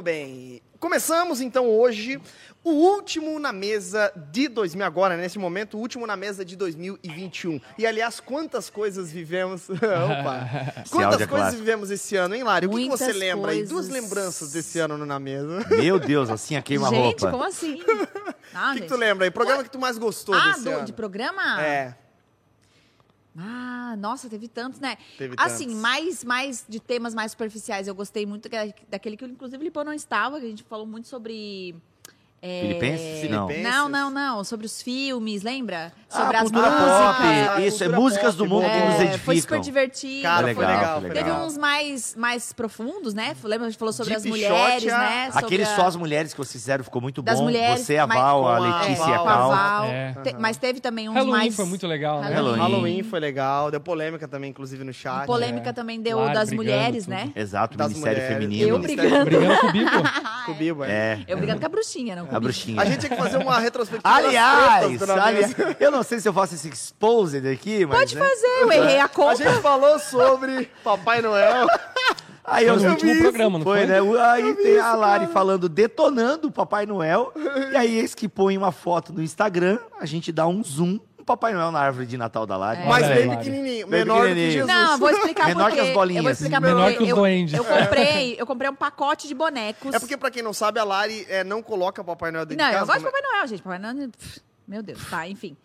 Muito bem. Começamos então hoje o último na mesa de 2000 agora, nesse momento, o último na mesa de 2021. E aliás, quantas coisas vivemos? Opa. Quantas é coisas clássico. vivemos esse ano, hein, Lari? O que, que você lembra aí? Duas lembranças desse ano no na mesa. Meu Deus, assim a Gente, queima-roupa. como assim? Ah, O que, que gente. tu lembra aí? Programa que tu mais gostou Ah, desse do- ano? de programa? É, Ah, nossa, teve tantos, né? teve Assim, tantos. mais, mais de temas mais superficiais. Eu gostei muito da- daquele que, inclusive, o Lipão não estava, que a gente falou muito sobre. É, Filipenses? Não. Não, não, não. Sobre os filmes, lembra? Ah, Sobre as cultura músicas. pop. Ah, Isso, é músicas pop, do mundo boa. que nos É, edificam. foi super divertido. Cara, Legal, foi legal, foi foi legal. Teve uns mais, mais profundos, né? Lembra? A gente falou sobre Deep as mulheres, Shot, a- né? Sobre Aquele a- só as mulheres que vocês fizeram ficou muito bom. mulheres, Você, a Val, a Letícia e a Cal. Val. É. Te- mas teve também uns Halloween mais... foi muito legal, né? Halloween. Halloween foi legal, deu polêmica também, inclusive no chat. Polêmica É. também deu Lari das mulheres, tudo. né? Exato, Das Ministério mulheres. Feminino. Eu brigando. Brigando com o Bibo? Com o Bibo, é. É. Eu brigando com a bruxinha, não A bruxinha. A gente tinha que fazer uma retrospectiva Aliás, Na aliás, eu não sei se eu faço esse exposed aqui, mas. Pode né? fazer, eu errei a A conta. gente falou sobre Papai Noel. Aí eu Foi no eu último programa, não foi, foi? né? Aí tem a Lari falando, detonando o Papai Noel. e aí, eles que põem uma foto no Instagram, a gente dá um zoom no Papai Noel na árvore de Natal da Lari. É. Mas bem pequenininho, Bem menor do que. Jesus. Não, eu vou explicar Menor porque. que as bolinhas. Eu vou explicar Menor que os eu, duendes. eu comprei, eu comprei um pacote de bonecos. É porque, pra quem não sabe, a Lari é, não coloca Papai Noel dentro Não, de eu casa. gosto de como Papai Noel, gente. Papai Noel. Meu Deus, tá, enfim.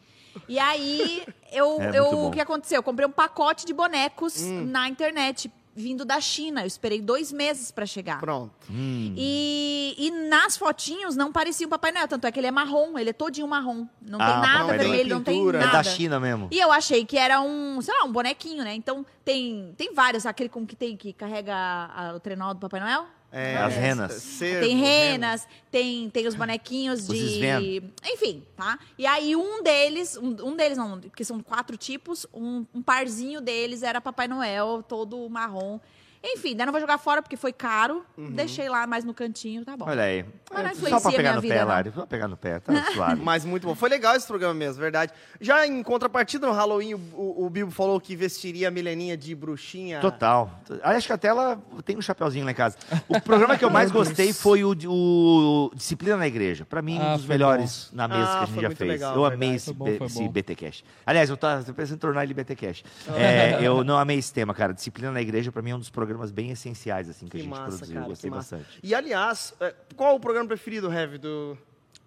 E aí, eu, É eu, o que aconteceu? Eu comprei um pacote de bonecos Hum. na internet, vindo da China. Eu esperei dois meses pra chegar. é- Pronto. Hum. E, e nas fotinhos não parecia um Papai Noel, tanto é que ele é marrom, ele é todinho marrom. Não Ah, tem nada Noel. vermelho, não tem Pintura. É nada. da China mesmo. E eu achei que era um, sei lá, um bonequinho, né? Então tem, tem vários, aquele com que tem que carrega a- a- o trenó do Papai Noel. É, As renas. cervo, Tem rena. renas, tem, tem os bonequinhos Os de. Enfim, tá? E aí um deles, um, um deles não, porque são quatro tipos, um, um parzinho deles era Papai Noel, todo marrom. Enfim, daí não vou jogar fora porque foi caro. Deixei lá mais no cantinho, tá bom. Olha aí. Mas não É, influencia Só pra pegar no vida, pé, não. Lari. Só pra pegar no pé, tá suave. Mas muito bom. Foi legal esse programa mesmo, verdade. Já em contrapartida, no Halloween, o, o, o Bibo falou que vestiria a Mileninha de bruxinha. Total. Ah, Acho que até ela tem um chapeuzinho lá em casa. O programa que eu mais gostei foi o, o Disciplina na Igreja. Pra mim, Ah, um dos melhores na mesa Ah, que a foi gente já fez. legal, eu verdade. amei esse, bom, esse bom. BT Cash. Aliás, eu tô, tô pensando em tornar ele BT Cash. É, eu não amei esse tema, cara. Disciplina na Igreja, pra mim, é um dos programas bem essenciais assim, que, Que a gente massa, produziu. cara, gostei bastante. E aliás, é, qual o programa preferido, Heavy, do.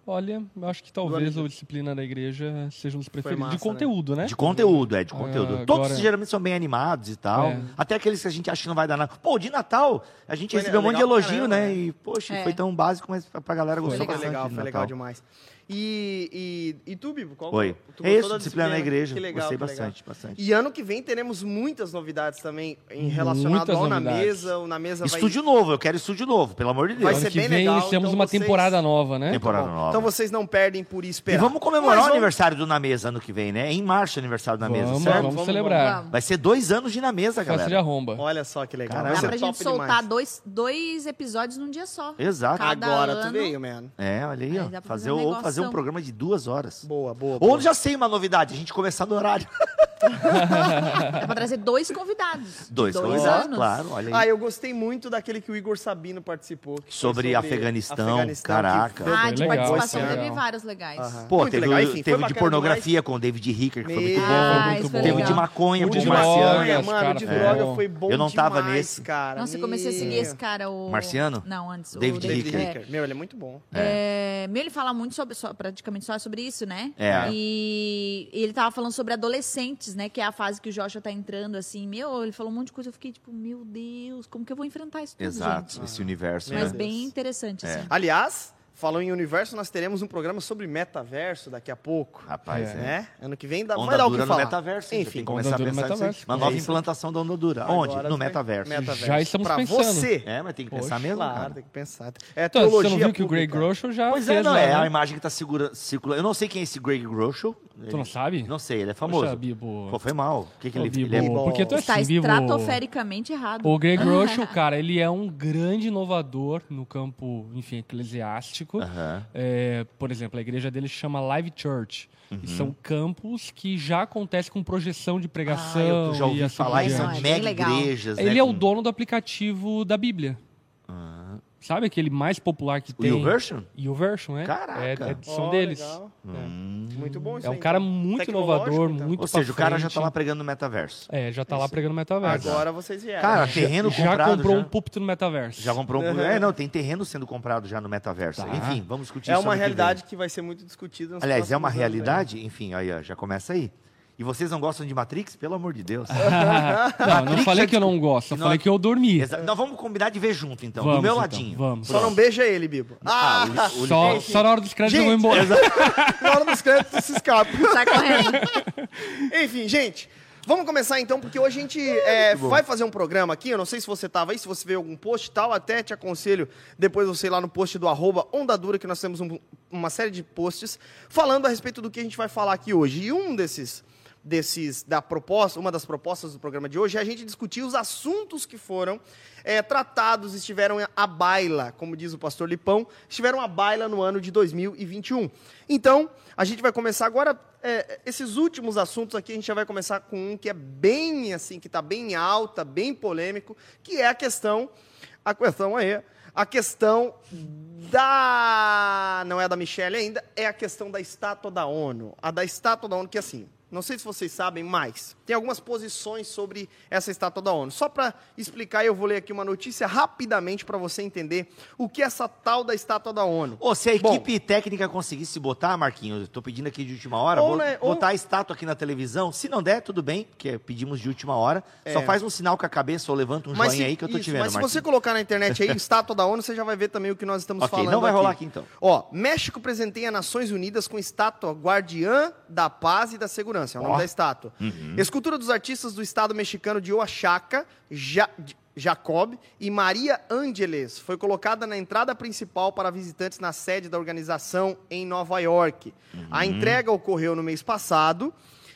Olha, eu acho que talvez o Disciplina da Igreja seja um dos preferidos. massa, de conteúdo, né? De conteúdo, é, de Ah, conteúdo. Todos agora- geralmente são bem animados e tal. É. Até aqueles que a gente acha que não vai dar nada. Pô, de Natal, a gente Foi recebeu um monte de legal elogio, caramba, né? né? E, poxa, É. foi tão básico, mas pra galera gostou Foi bastante legal, de foi Natal. legal demais. E, e, e tu, Bibo? Qual Oi. tu É isso, da disciplina na igreja. Que legal, Gostei que legal. bastante, bastante. E ano que vem teremos muitas novidades também em relacionado ao Na. Mesa. O Na Mesa vai... Estúdio novo, eu quero estúdio novo, pelo amor de Deus. Vai ano ser que bem vem legal, temos então uma vocês- temporada nova, né? Temporada Bom, nova. Então vocês não perdem por E esperar. vamos comemorar Mas o vamos- aniversário do Na Mesa ano que vem, né? Em março é aniversário do Na Mesa, Vamos, certo? vamos, Vamos, celebrar. vamos. Vai ser dois anos de Na Mesa, Festa de galera. arromba. Olha só que legal. Caramba. Vai Dá pra gente soltar dois, dois episódios num dia só. Exato. Agora tu veio, man. É, olha aí, ó. Fazer, fazer um ou fazer um negoção. programa de duas horas. Boa, boa. Ou boa. já sei uma novidade, a gente começar no horário. Dá pra trazer dois convidados. Dois, dois convidados, anos. claro, olha aí. Ah, eu gostei muito daquele que o Igor Sabino participou. foi Sobre Afeganistão, que caraca. Ah, de legal, participação teve vários legais. Aham. Pô, Muito teve, legal. o- Enfim, teve de pornografia com o David Ricker, que foi muito Meu bom. Ah, muito bom. Teve de maconha, O com de o drogas, Marciano. mano, cara, de droga foi bom Eu não tava demais, nesse. cara. Nossa, eu comecei a seguir esse cara, o... Marciano? Não, antes. o David David Ricker. Ricker. Meu, ele é muito bom. É, meu, ele fala muito sobre, só- praticamente só sobre isso, né? É. E, e ele tava falando sobre adolescentes, né? Que é a fase que o Joshua tá entrando, assim. Meu, ele falou um monte de coisa. Eu fiquei tipo, meu Deus, como que eu vou enfrentar isso tudo, Exato, gente? esse universo. Mas né? Bem interessante, É. assim. Aliás, falou em universo, nós teremos um programa sobre metaverso daqui a pouco. Rapaz, É. é. Né? Ano que vem dá, vai Onda dar o que no falar. metaverso. Enfim, tem que começar a pensar nisso. Uma É nova isso. implantação da onda dura. Onde? Agora No vai- metaverso. metaverso. Já estamos pra pensando. você. É, mas tem que Poxa. pensar mesmo, Claro, cara. tem que pensar. É Então, teologia você não viu que o Greg pública. Groeschel já Pois é, não, lá, é a né? imagem que tá segura, circula. Eu não sei quem é esse Greg Groeschel. Tu não sabe? Não sei, ele é famoso. Poxa, Bibo. Pô, foi mal. O que, que ele, Bibo, ele é Porque tu é Está assim, Bibo. estratosfericamente errado. O Greg Groeschel, cara, ele é um grande inovador no campo, enfim, eclesiástico. Aham. É, por exemplo, a igreja dele chama Live Church. Uhum. E são campos que já acontece com projeção de Ah, pregação eu já ouvi e assim falar Não, são mega igrejas, né? Ele é o dono do aplicativo da Bíblia. Sabe aquele mais popular que O tem? YouVersion? YouVersion, é. Caraca. É, é- são Ó, deles. Hum. Muito bom isso É um cara então. muito inovador, então. muito Ou seja, o cara já tá lá pregando no metaverso. É, já tá lá pregando metaverso. Agora vocês vieram. Cara, terreno já comprado. comprou já. um púlpito no metaverso. Já comprou um. Uhum. É, não, tem terreno sendo comprado já no metaverso. Tá. Enfim, vamos discutir é isso uma ano que realidade que vai ser muito discutida. Aliás, é uma anos realidade? Enfim, aí ó, já começa aí. E vocês não gostam de Matrix? Pelo amor de Deus. não, não falei já que eu não gosto, eu Não- falei que eu dormi. Exa- Nós vamos combinar de ver junto, então. Vamos, do meu então, ladinho. vamos. Só não beija ele, Bibo. Ah, Ah, o, o, Só, só na hora dos créditos eu vou Gente, embora. na hora dos créditos se escapa. Sai correndo. Enfim, gente, vamos começar então, porque hoje a gente é, vai fazer um programa aqui. Eu não sei se você tava aí, se você veio algum post e tal, até te aconselho depois você ir lá no post do arroba Onda Dura, que nós temos um- uma série de posts falando a respeito do que a gente vai falar aqui hoje. E um desses. Desses, da proposta, uma das propostas do programa de hoje é a gente discutir os assuntos que foram é, tratados, estiveram à baila, como diz o pastor Lipão, estiveram à baila no ano de 2021. Então, a gente vai começar agora, é, esses últimos assuntos aqui, a gente já vai começar com um que é bem assim, que está bem alta, bem polêmico, que é a questão, a questão aí, a questão da, não é da Michelle ainda, é a questão da estátua da ONU. A da estátua da ONU, que assim, não sei se vocês sabem, mas tem algumas posições sobre essa estátua da ONU. Só para explicar, eu vou ler aqui uma notícia rapidamente para você entender o que é essa tal da estátua da ONU. Ô, se a Bom. equipe técnica conseguisse botar, Marquinhos, tô pedindo aqui de última hora, Ou, né, ou- botar a estátua aqui na televisão. Se não der, tudo bem, porque pedimos de última hora. Só É. faz um sinal com a cabeça ou levanta um Mas joinha se- aí que eu isso, te vendo, Mas se Marquinhos. você colocar na internet aí, estátua da ONU, você já vai ver também o que nós estamos Ok, falando não vai rolar aqui aqui, então. Ó, México presenteia Nações Unidas com estátua guardiã da paz e da segurança. É o nome da estátua. Escultura dos artistas do estado mexicano de Oaxaca, Ja- Jacob e Maria Ângeles foi colocada na entrada principal para visitantes na sede da organização em Nova York. A entrega ocorreu no mês passado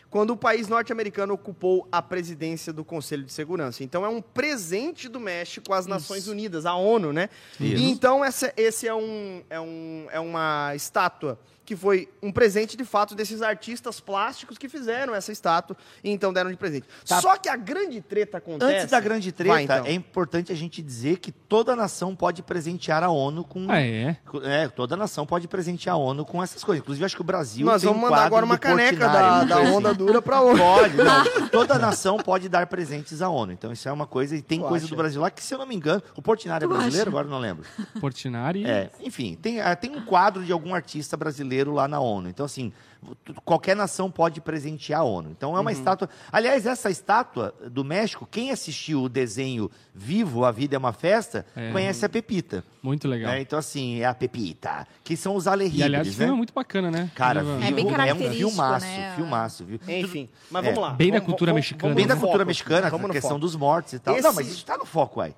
quando o país norte-americano ocupou a presidência do Conselho de Segurança. Então é um presente do México às Nações Unidas, à ONU, né? Isso. E então essa, esse é, um, é, um, é uma estátua que foi um presente de fato desses artistas plásticos que fizeram essa estátua e então deram de presente. Tá. Só que a grande treta acontece. Antes da grande treta, Vai, então. é importante a gente dizer que toda nação pode presentear a ONU com. Ah, é? É, toda nação pode presentear a ONU com essas coisas. Inclusive, acho que o Brasil. Nós tem vamos um mandar quadro agora uma caneca da, da coisa onda assim. dura para ONU. Pode, não. Toda nação pode dar presentes à ONU. Então, isso é uma coisa. E tem Tu coisa acha? do Brasil lá que, se eu não me engano, o Portinari é brasileiro, acha? agora não lembro. Portinari. É, enfim, tem, ah, tem um quadro de algum artista brasileiro lá na ONU. Então, assim, qualquer nação pode presentear a ONU. Então, é uma estátua. Aliás, essa estátua do México, quem assistiu o desenho Vivo, A Vida é uma Festa, É. conhece a Pepita. Muito legal. né? Então, assim, é a Pepita, que são os alehibres, E aliás, o né? filme é muito bacana, né? Cara, Ele- viu, É bem é um filmaço, né? filmaço, viu? Enfim, mas É, vamos lá. bem da cultura vamos- mexicana. vamos Bem da cultura foco. mexicana, a questão foco. dos mortos e tal. Esse- Não, mas isso tá no foco, uai.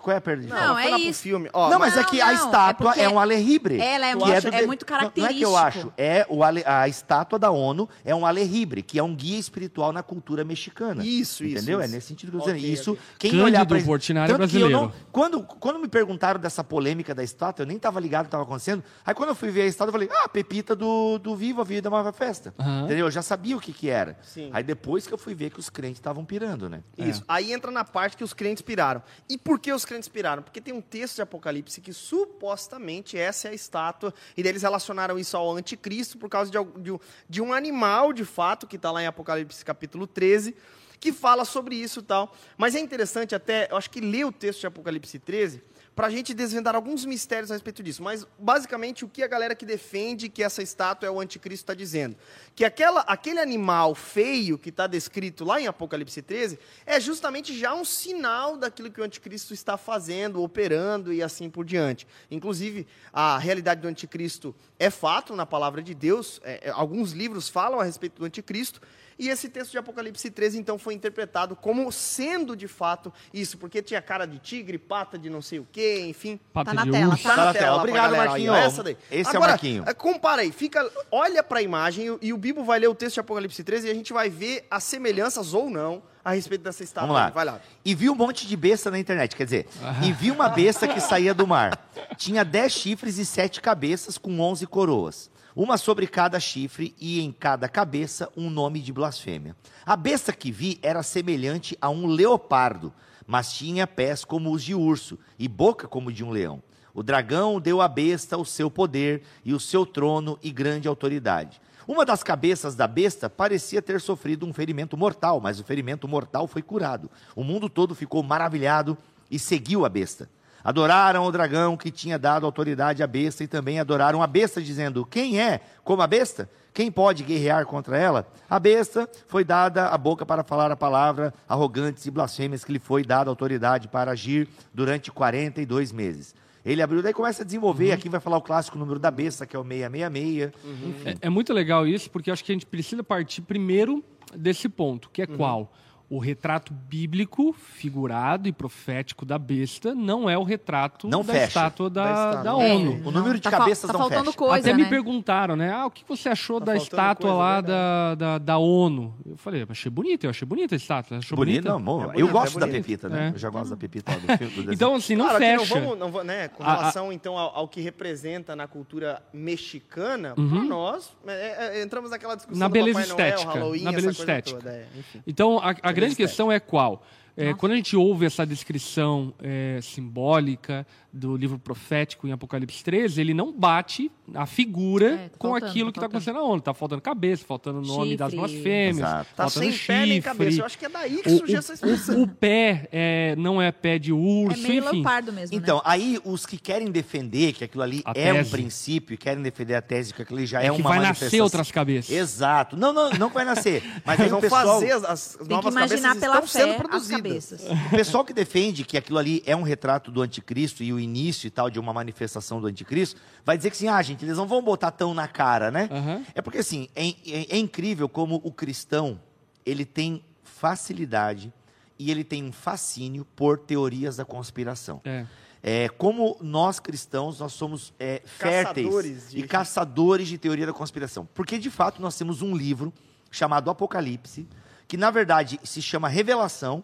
Qual é a perda de Não, é lá pro isso. filme. Ó, Não, mas Não, é que a não, estátua é é, um alehibre. ela é que um- do é muito Não, não é que eu característico. acho, é o ale- a estátua da ONU é um alehibre, que é um guia espiritual na cultura mexicana. Isso, isso, Entendeu? isso. É nesse sentido que eu tô dizendo. Isso, quem Cândido olhar pra Portinari é brasileiro. não- quando, quando me perguntaram dessa polêmica da estátua, eu nem tava ligado o que tava acontecendo. Aí quando eu fui ver a estátua, eu falei, ah, Pepita do, do Viva a Vida é uma Festa. Aham. Entendeu? Eu já sabia o que que era. Sim. Aí depois que eu fui ver que os crentes estavam pirando, né? Isso. Aí entra na parte que os crentes piraram. E por que os crentes piraram? Porque tem um texto de Apocalipse que supostamente essa é a estátua, e eles relacionaram isso ao anticristo por causa de, de de um animal, de fato, que está lá em Apocalipse capítulo 13, que fala sobre isso e tal. Mas é interessante até, eu acho que ler o texto de Apocalipse 13 para a gente desvendar alguns mistérios a respeito disso. Mas, basicamente, o que a galera que defende que essa estátua é o anticristo está dizendo? Que aquela, aquele animal feio que está descrito lá em Apocalipse 13 é justamente já um sinal daquilo que o anticristo está fazendo, operando e assim por diante. Inclusive, a realidade do anticristo é fato na palavra de Deus. É, é, alguns livros falam a respeito do anticristo. E esse texto de Apocalipse 13, então, foi interpretado como sendo de fato isso, porque tinha cara de tigre, pata de não sei o quê, enfim. Pata Tá na de tela, tá? Tá na na tela, tela. Obrigado, galera, Marquinho. ó, Essa daí. Esse é o Agora, Marquinho. eh, Compara aí, fica, olha para a imagem e, o Bibo vai ler o texto de Apocalipse 13 e a gente vai ver as semelhanças ou não a respeito dessa estátua. Vamos lá. aí. Vai lá. E vi um monte de besta na internet, quer dizer, e vi uma besta que saía do mar. Tinha dez chifres e sete cabeças com onze coroas. Uma sobre cada chifre e em cada cabeça um nome de blasfêmia. A besta que vi era semelhante a um leopardo, mas tinha pés como os de urso e boca como de um leão. O dragão deu à besta o seu poder e o seu trono e grande autoridade. Uma das cabeças da besta parecia ter sofrido um ferimento mortal, mas o ferimento mortal foi curado. O mundo todo ficou maravilhado e seguiu a besta. Adoraram o dragão que tinha dado autoridade à besta e também adoraram a besta, dizendo: Quem é como a besta? Quem pode guerrear contra ela? A besta foi dada a boca para falar a palavra arrogantes e blasfêmias que lhe foi dada autoridade para agir durante 42 meses. Ele abriu, daí começa a desenvolver. Aqui vai falar o clássico número da besta, que é o 666. Enfim. É, é muito legal isso, porque acho que a gente precisa partir primeiro desse ponto, que é qual? O retrato bíblico, figurado e profético da besta não é o retrato Não da fecha. estátua da, Da estátua. da É, ONU. O número de tá cabeças tá não faltando fecha. coisa, Até me né? perguntaram, né? Ah, o que você achou Tá da estátua coisa, lá da, da, da ONU? Eu falei, achei bonita, eu achei bonita a estátua. Achou Bonito, bonita? não, bom, É eu bonito, gosto é da. Pepita, né? É. Eu já gosto da Pepita lá do filme. do. Então, assim, não Claro fecha. não vamos, não va- né, com A- a- relação, então, ao, ao que representa na cultura mexicana, Uhum. para nós, é, é, entramos naquela discussão Na do beleza Noel, estética, Halloween, na beleza estética. é. Então, a, a grande questão é qual? É, quando a gente ouve essa descrição é, simbólica do livro profético em Apocalipse 13, ele não bate a figura É, tá com faltando, aquilo tá que está acontecendo na ONU. Está faltando cabeça, faltando o nome das Chifre. blasfêmias, Exato. Tá faltando sem pé nem chifre. cabeça. Eu acho que é daí que O, surgiu essa expressão. o- o pé é, não é pé de É urso, meio enfim. leopardo mesmo, Então, né? aí os que querem defender que aquilo ali A é um tese. princípio, querem defender a tese que aquilo ali já é, É uma que vai nascer outras cabeças. Exato. Não, não, não vai nascer. Mas aí Eles o vão pessoal, fazer as, as Tem que novas imaginar cabeças pela estão sendo fé as produzidas. Cabeças. o pessoal que defende que aquilo ali é um retrato do anticristo e o início e tal de uma manifestação do anticristo, vai dizer que assim, ah, gente, eles não vão botar tão na cara, né? Aham. É porque assim, é, é- é incrível como o cristão, ele tem facilidade e ele tem um fascínio por teorias da conspiração. É. É, como nós cristãos, nós somos é, férteis Caçadores de- e caçadores de teoria da conspiração. Porque, de fato, nós temos um livro chamado Apocalipse, que, na verdade, se chama Revelação,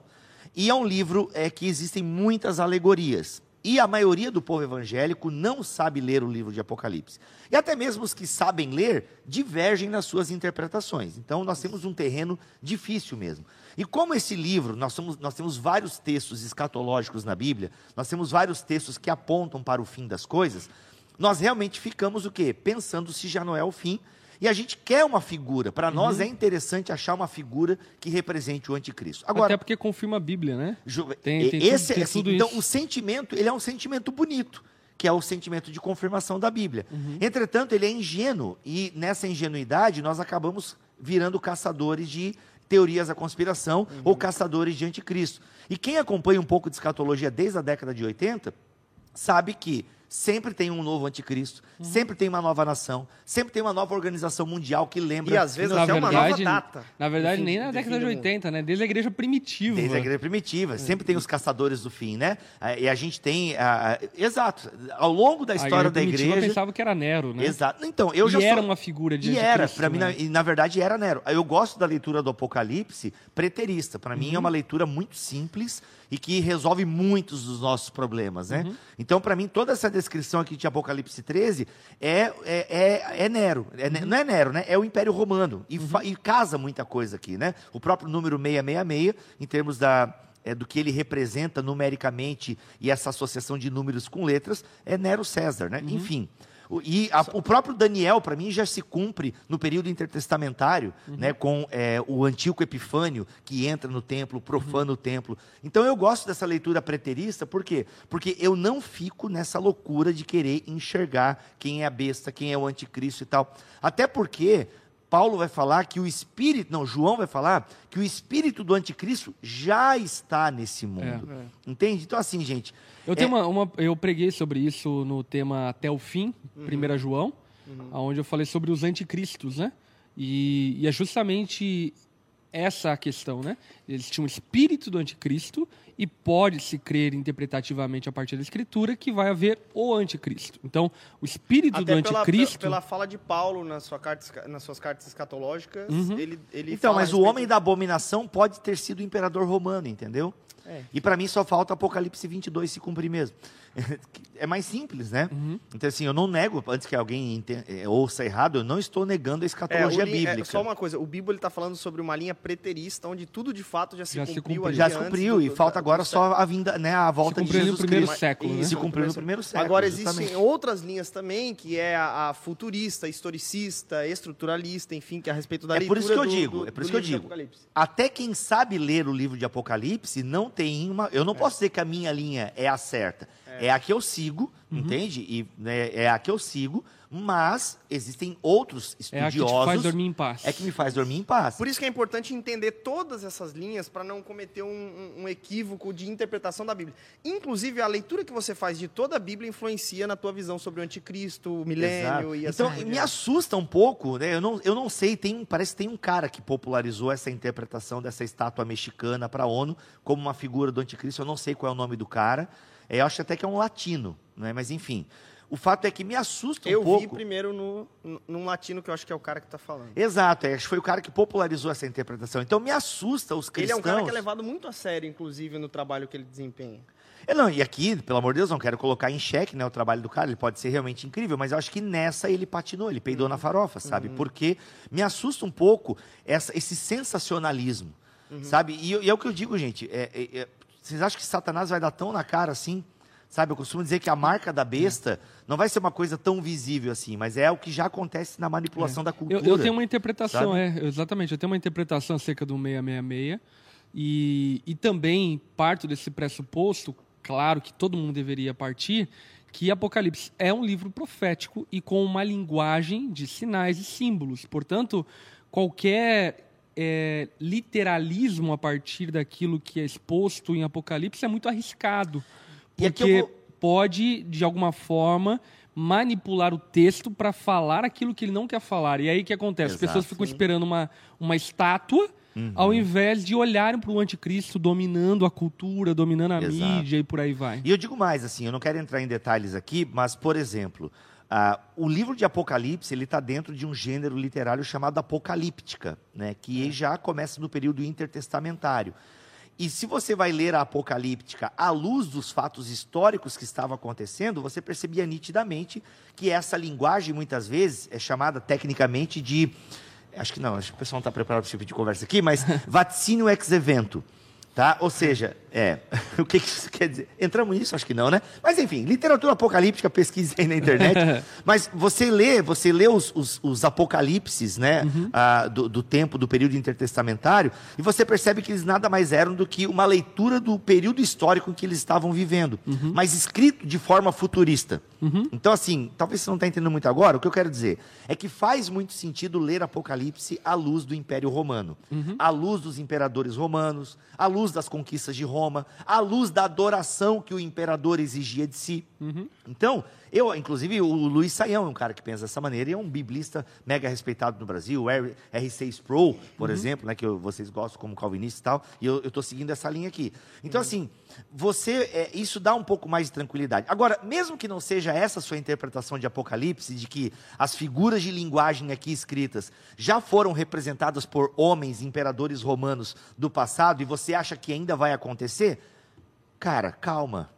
e é um livro é, que existem muitas alegorias. E a maioria do povo evangélico não sabe ler o livro de Apocalipse. E até mesmo os que sabem ler divergem nas suas interpretações. Então, nós temos um terreno difícil mesmo. E como esse livro, nós, somos- nós temos vários textos escatológicos na Bíblia, nós temos vários textos que apontam para o fim das coisas, nós realmente ficamos o quê? Pensando se já não é o fim. E a gente quer uma figura. Para nós é interessante achar uma figura que represente o anticristo. Agora, Até porque confirma a Bíblia, né? Tem- tem esse, tudo- tem assim, tudo então, isso. o sentimento, ele é um sentimento bonito, que é o sentimento de confirmação da Bíblia. Uhum. Entretanto, ele é ingênuo, e nessa ingenuidade nós acabamos virando caçadores de teorias da conspiração Uhum. ou caçadores de anticristo. E quem acompanha um pouco de escatologia desde a década de 80, sabe que sempre tem um novo anticristo, Uhum. sempre tem uma nova nação, sempre tem uma nova organização mundial que lembra E às vezes até uma verdade, nova data. na verdade nem na década de do mundo. 80, né? Desde a igreja primitiva. Desde a igreja primitiva. Sempre tem os caçadores do fim, né? Ah, E a gente tem. ah, ah, exato. Ao longo da A história da igreja. pensava que era Nero, né? Exato. Então, eu e já era sou... uma figura de E era, para mim, né? na, e na verdade era Nero. Eu gosto da leitura do Apocalipse preterista. Para Uhum. mim é uma leitura muito simples e que resolve muitos dos nossos problemas, né? Uhum. Então, para mim, toda essa descrição aqui de Apocalipse 13 é, é, é, é Nero. É Uhum. Não é Nero, né? É o Império Romano. E, fa- e casa muita coisa aqui, né? O próprio número 666, em termos da, é, do que ele representa numericamente e essa associação de números com letras, é Nero César, né? Enfim. E a- o próprio Daniel, para mim, já se cumpre no período intertestamentário, né, com é, o Antíoco Epifânio, que entra no templo, profana o templo. Então eu gosto dessa leitura preterista, por quê? Porque eu não fico nessa loucura de querer enxergar quem é a besta, quem é o anticristo e tal. Até porque Paulo vai falar que o espírito, não, João vai falar que o espírito do anticristo já está nesse mundo. É, Entende? Então, assim, gente. Eu é- tenho uma, uma- eu preguei sobre isso no tema Até o Fim, 1 João, onde eu falei sobre os anticristos, né? E, e é justamente essa a questão, né? Eles tinham o espírito do anticristo e pode-se crer interpretativamente a partir da escritura que vai haver o anticristo. Então, o espírito Até do pela, anticristo... pela fala de Paulo na sua carta, nas suas cartas escatológicas, Uhum. ele, ele Então, mas o respeito- homem da abominação pode ter sido o imperador romano, entendeu? É. E pra mim só falta Apocalipse 22 se cumprir mesmo. É mais simples, né? Uhum. Então, assim, eu não nego, antes que alguém eh, ouça errado, eu não estou negando a É, escatologia o li- é, bíblica. só uma coisa, o Bíblia ele tá falando sobre uma linha preterista, onde tudo de fato já se Já se cumpriu. ali Já se cumpriu, e do- falta do- agora do só a vinda, né, a volta de Jesus primeiro Cristo. século, né? Se cumpriu no primeiro século. Agora existem outras linhas também, que é a, a futurista, historicista, estruturalista, enfim, que é a respeito da É por leitura isso que eu digo, do- é por isso que eu digo. Até quem sabe ler o livro de Apocalipse não tem uma. Eu não posso dizer que a minha linha é a certa. É, a que eu sigo, Uhum. entende? E né, é a que eu sigo, mas existem outros É a que te estudiosos. faz dormir em paz. É que me faz dormir em paz. Por isso que é importante entender todas essas linhas para não cometer um, um- equívoco de interpretação da Bíblia. Inclusive, a leitura que você faz de toda a Bíblia influencia na tua visão sobre o anticristo, o milênio Exato. e assim Então, me assusta um pouco, né? Eu não, eu não sei, tem, um- parece que tem um cara que popularizou essa interpretação dessa estátua mexicana para a ONU como uma figura do anticristo. Eu não sei qual é o nome do cara. Eu acho até que é um latino, né? Mas enfim. O fato é que me assusta um Eu pouco. vi primeiro no, no- num latino que eu acho que é o cara que está falando. Exato, é, acho que foi o cara que popularizou essa interpretação. Então me assusta os Ele cristãos. é um cara que é levado muito a sério, inclusive, no trabalho que ele desempenha. É, não, e aqui, pelo amor de Deus, não quero colocar em xeque né, o trabalho do cara, ele pode ser realmente incrível, mas eu acho que nessa ele patinou, ele peidou na farofa, sabe? Porque me assusta um pouco essa- esse sensacionalismo, sabe? E, e é o que eu digo, gente, é- é- é, vocês acham que Satanás vai dar tão na cara assim? Sabe, eu costumo dizer que a marca da besta não vai ser uma coisa tão visível assim, mas é o que já acontece na manipulação da Eu, cultura. eu tenho uma interpretação, sabe? é, exatamente. Eu tenho uma interpretação acerca do 666 e, e também parto desse pressuposto, claro que todo mundo deveria partir, que Apocalipse é um livro profético e com uma linguagem de sinais e símbolos. Portanto, qualquer é, literalismo a partir daquilo que é exposto em Apocalipse é muito arriscado. Porque vou- pode, de alguma forma, manipular o texto para falar aquilo que ele não quer falar. E aí o que acontece? As Exato, pessoas ficam esperando uma, uma estátua, Uhum. ao invés de olharem para o anticristo dominando a cultura, dominando a Exato. mídia e por aí vai. E eu digo mais, assim, eu não quero entrar em detalhes aqui, mas, por exemplo, ah, o livro de Apocalipse, ele está dentro de um gênero literário chamado apocalíptica, né, que já começa no período intertestamentário. E se você vai ler a apocalíptica à luz dos fatos históricos que estavam acontecendo, você percebia nitidamente que essa linguagem, muitas vezes, é chamada tecnicamente de. Acho que não, acho que o pessoal não está preparado para esse tipo de conversa aqui, mas vaticínio ex evento. Tá? Ou seja, é. o que, que isso quer dizer? Entramos nisso? Acho que não, né? Mas enfim, literatura apocalíptica, pesquise aí na internet. Mas você lê, você lê os, os, os apocalipses, né? ah, do, do tempo, do período intertestamentário, e você percebe que eles nada mais eram do que uma leitura do período histórico em que eles estavam vivendo, mas escrito de forma futurista. Então, assim, talvez você não está entendendo muito agora, o que eu quero dizer é que faz muito sentido ler Apocalipse à luz do Império Romano, à luz dos imperadores romanos, à luz das conquistas de Roma, à luz da adoração que o imperador exigia de si. Então, eu, inclusive, o Luiz Saião é um cara que pensa dessa maneira e é um biblista mega respeitado no Brasil, o R- R6 Pro, por exemplo, né, que eu- vocês gostam como calvinista e tal, e eu estou seguindo essa linha aqui. Então, assim, você, é, isso dá um pouco mais de tranquilidade. Agora, mesmo que não seja essa a sua interpretação de Apocalipse, de que as figuras de linguagem aqui escritas já foram representadas por homens, imperadores romanos do passado, e você acha que ainda vai acontecer, cara, calma.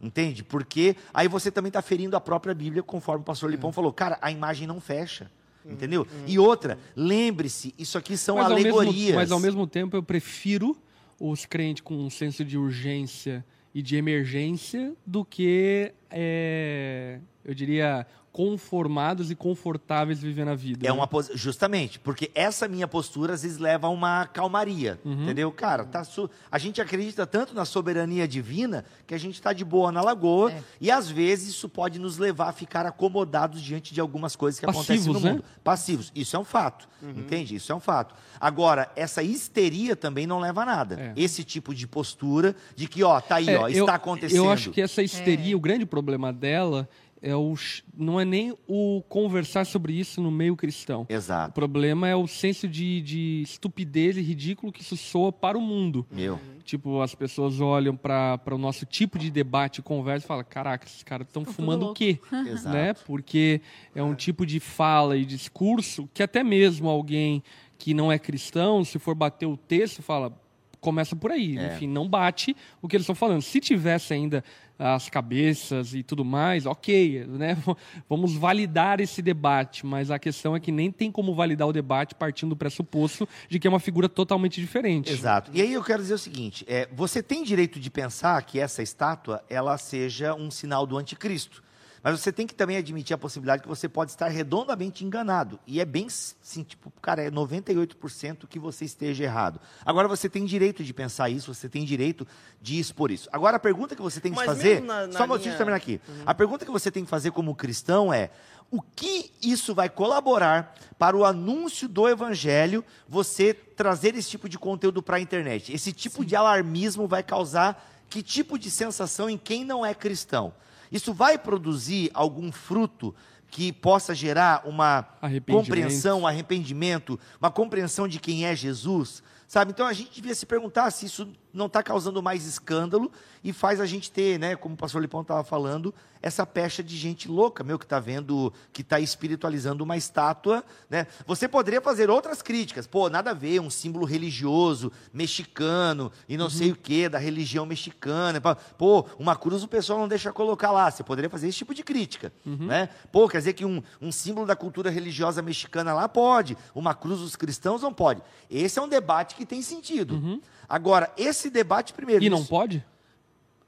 Entende? Porque aí você também está ferindo a própria Bíblia, conforme o pastor Lipão falou. Cara, a imagem não fecha. Entendeu? E outra, lembre-se, isso aqui são Mas ao, mesmo, alegorias. mas ao mesmo tempo eu prefiro os crentes com um senso de urgência e de emergência do que, é, eu diria, conformados e confortáveis vivendo a vida. É né? uma pos- justamente, porque essa minha postura às vezes leva a uma calmaria, Uhum. entendeu? Cara, tá su- a gente acredita tanto na soberania divina que a gente está de boa na lagoa É. e às vezes isso pode nos levar a ficar acomodados diante de algumas coisas que acontecem Passivos, no né? mundo. Passivos, isso é um fato, entende? Isso é um fato. Agora, essa histeria também não leva a nada. É. Esse tipo de postura de que, ó, tá aí, É, ó, eu- está acontecendo. Eu acho que essa histeria, É. o grande problema dela é o, não é nem o conversar sobre isso no meio cristão. O Exato. problema é o senso de, de estupidez e ridículo que isso soa para o mundo. Meu. Tipo, as pessoas olham para o nosso tipo de debate e conversa e falam: caraca, esses caras estão fumando o louco." quê? Exato. né? Porque é um tipo de fala e discurso que até mesmo alguém que não é cristão, se for bater o texto, fala: começa por aí. É. Enfim, não bate o que eles estão falando. Se tivesse ainda as cabeças e tudo mais, ok, né? Vamos validar esse debate, mas a questão é que nem tem como validar o debate partindo do pressuposto de que é uma figura totalmente diferente. Exato. E aí eu quero dizer o seguinte: é, você tem direito de pensar que essa estátua ela seja um sinal do anticristo. Mas você tem que também admitir a possibilidade que você pode estar redondamente enganado. E é bem, sim, tipo, cara, é 98% que você esteja errado. Agora você tem direito de pensar isso, você tem direito de expor isso. Agora a pergunta que você tem que Mas fazer. na- na só um deixa eu terminar aqui. A pergunta que você tem que fazer como cristão é. O que isso vai colaborar para o anúncio do evangelho, você trazer esse tipo de conteúdo para a internet? Esse tipo de alarmismo vai causar que tipo de sensação em quem não é cristão? Isso vai produzir algum fruto que possa gerar uma Arrependimento. compreensão, um arrependimento, uma compreensão de quem é Jesus? Sabe? Então a gente devia se perguntar se isso não está causando mais escândalo e faz a gente ter, né, como o pastor Lipão estava falando, essa pecha de gente louca, meu, que está vendo, que está espiritualizando uma estátua. Né? Você poderia fazer outras críticas. Pô, nada a ver, um símbolo religioso, mexicano, e não sei o que, da religião mexicana. Pô, uma cruz o pessoal não deixa colocar lá. Você poderia fazer esse tipo de crítica. Né? Pô, quer dizer que um, um símbolo da cultura religiosa mexicana lá pode, uma cruz dos cristãos não pode. Esse é um debate que tem sentido. Agora, esse debate primeiro. E não isso- pode?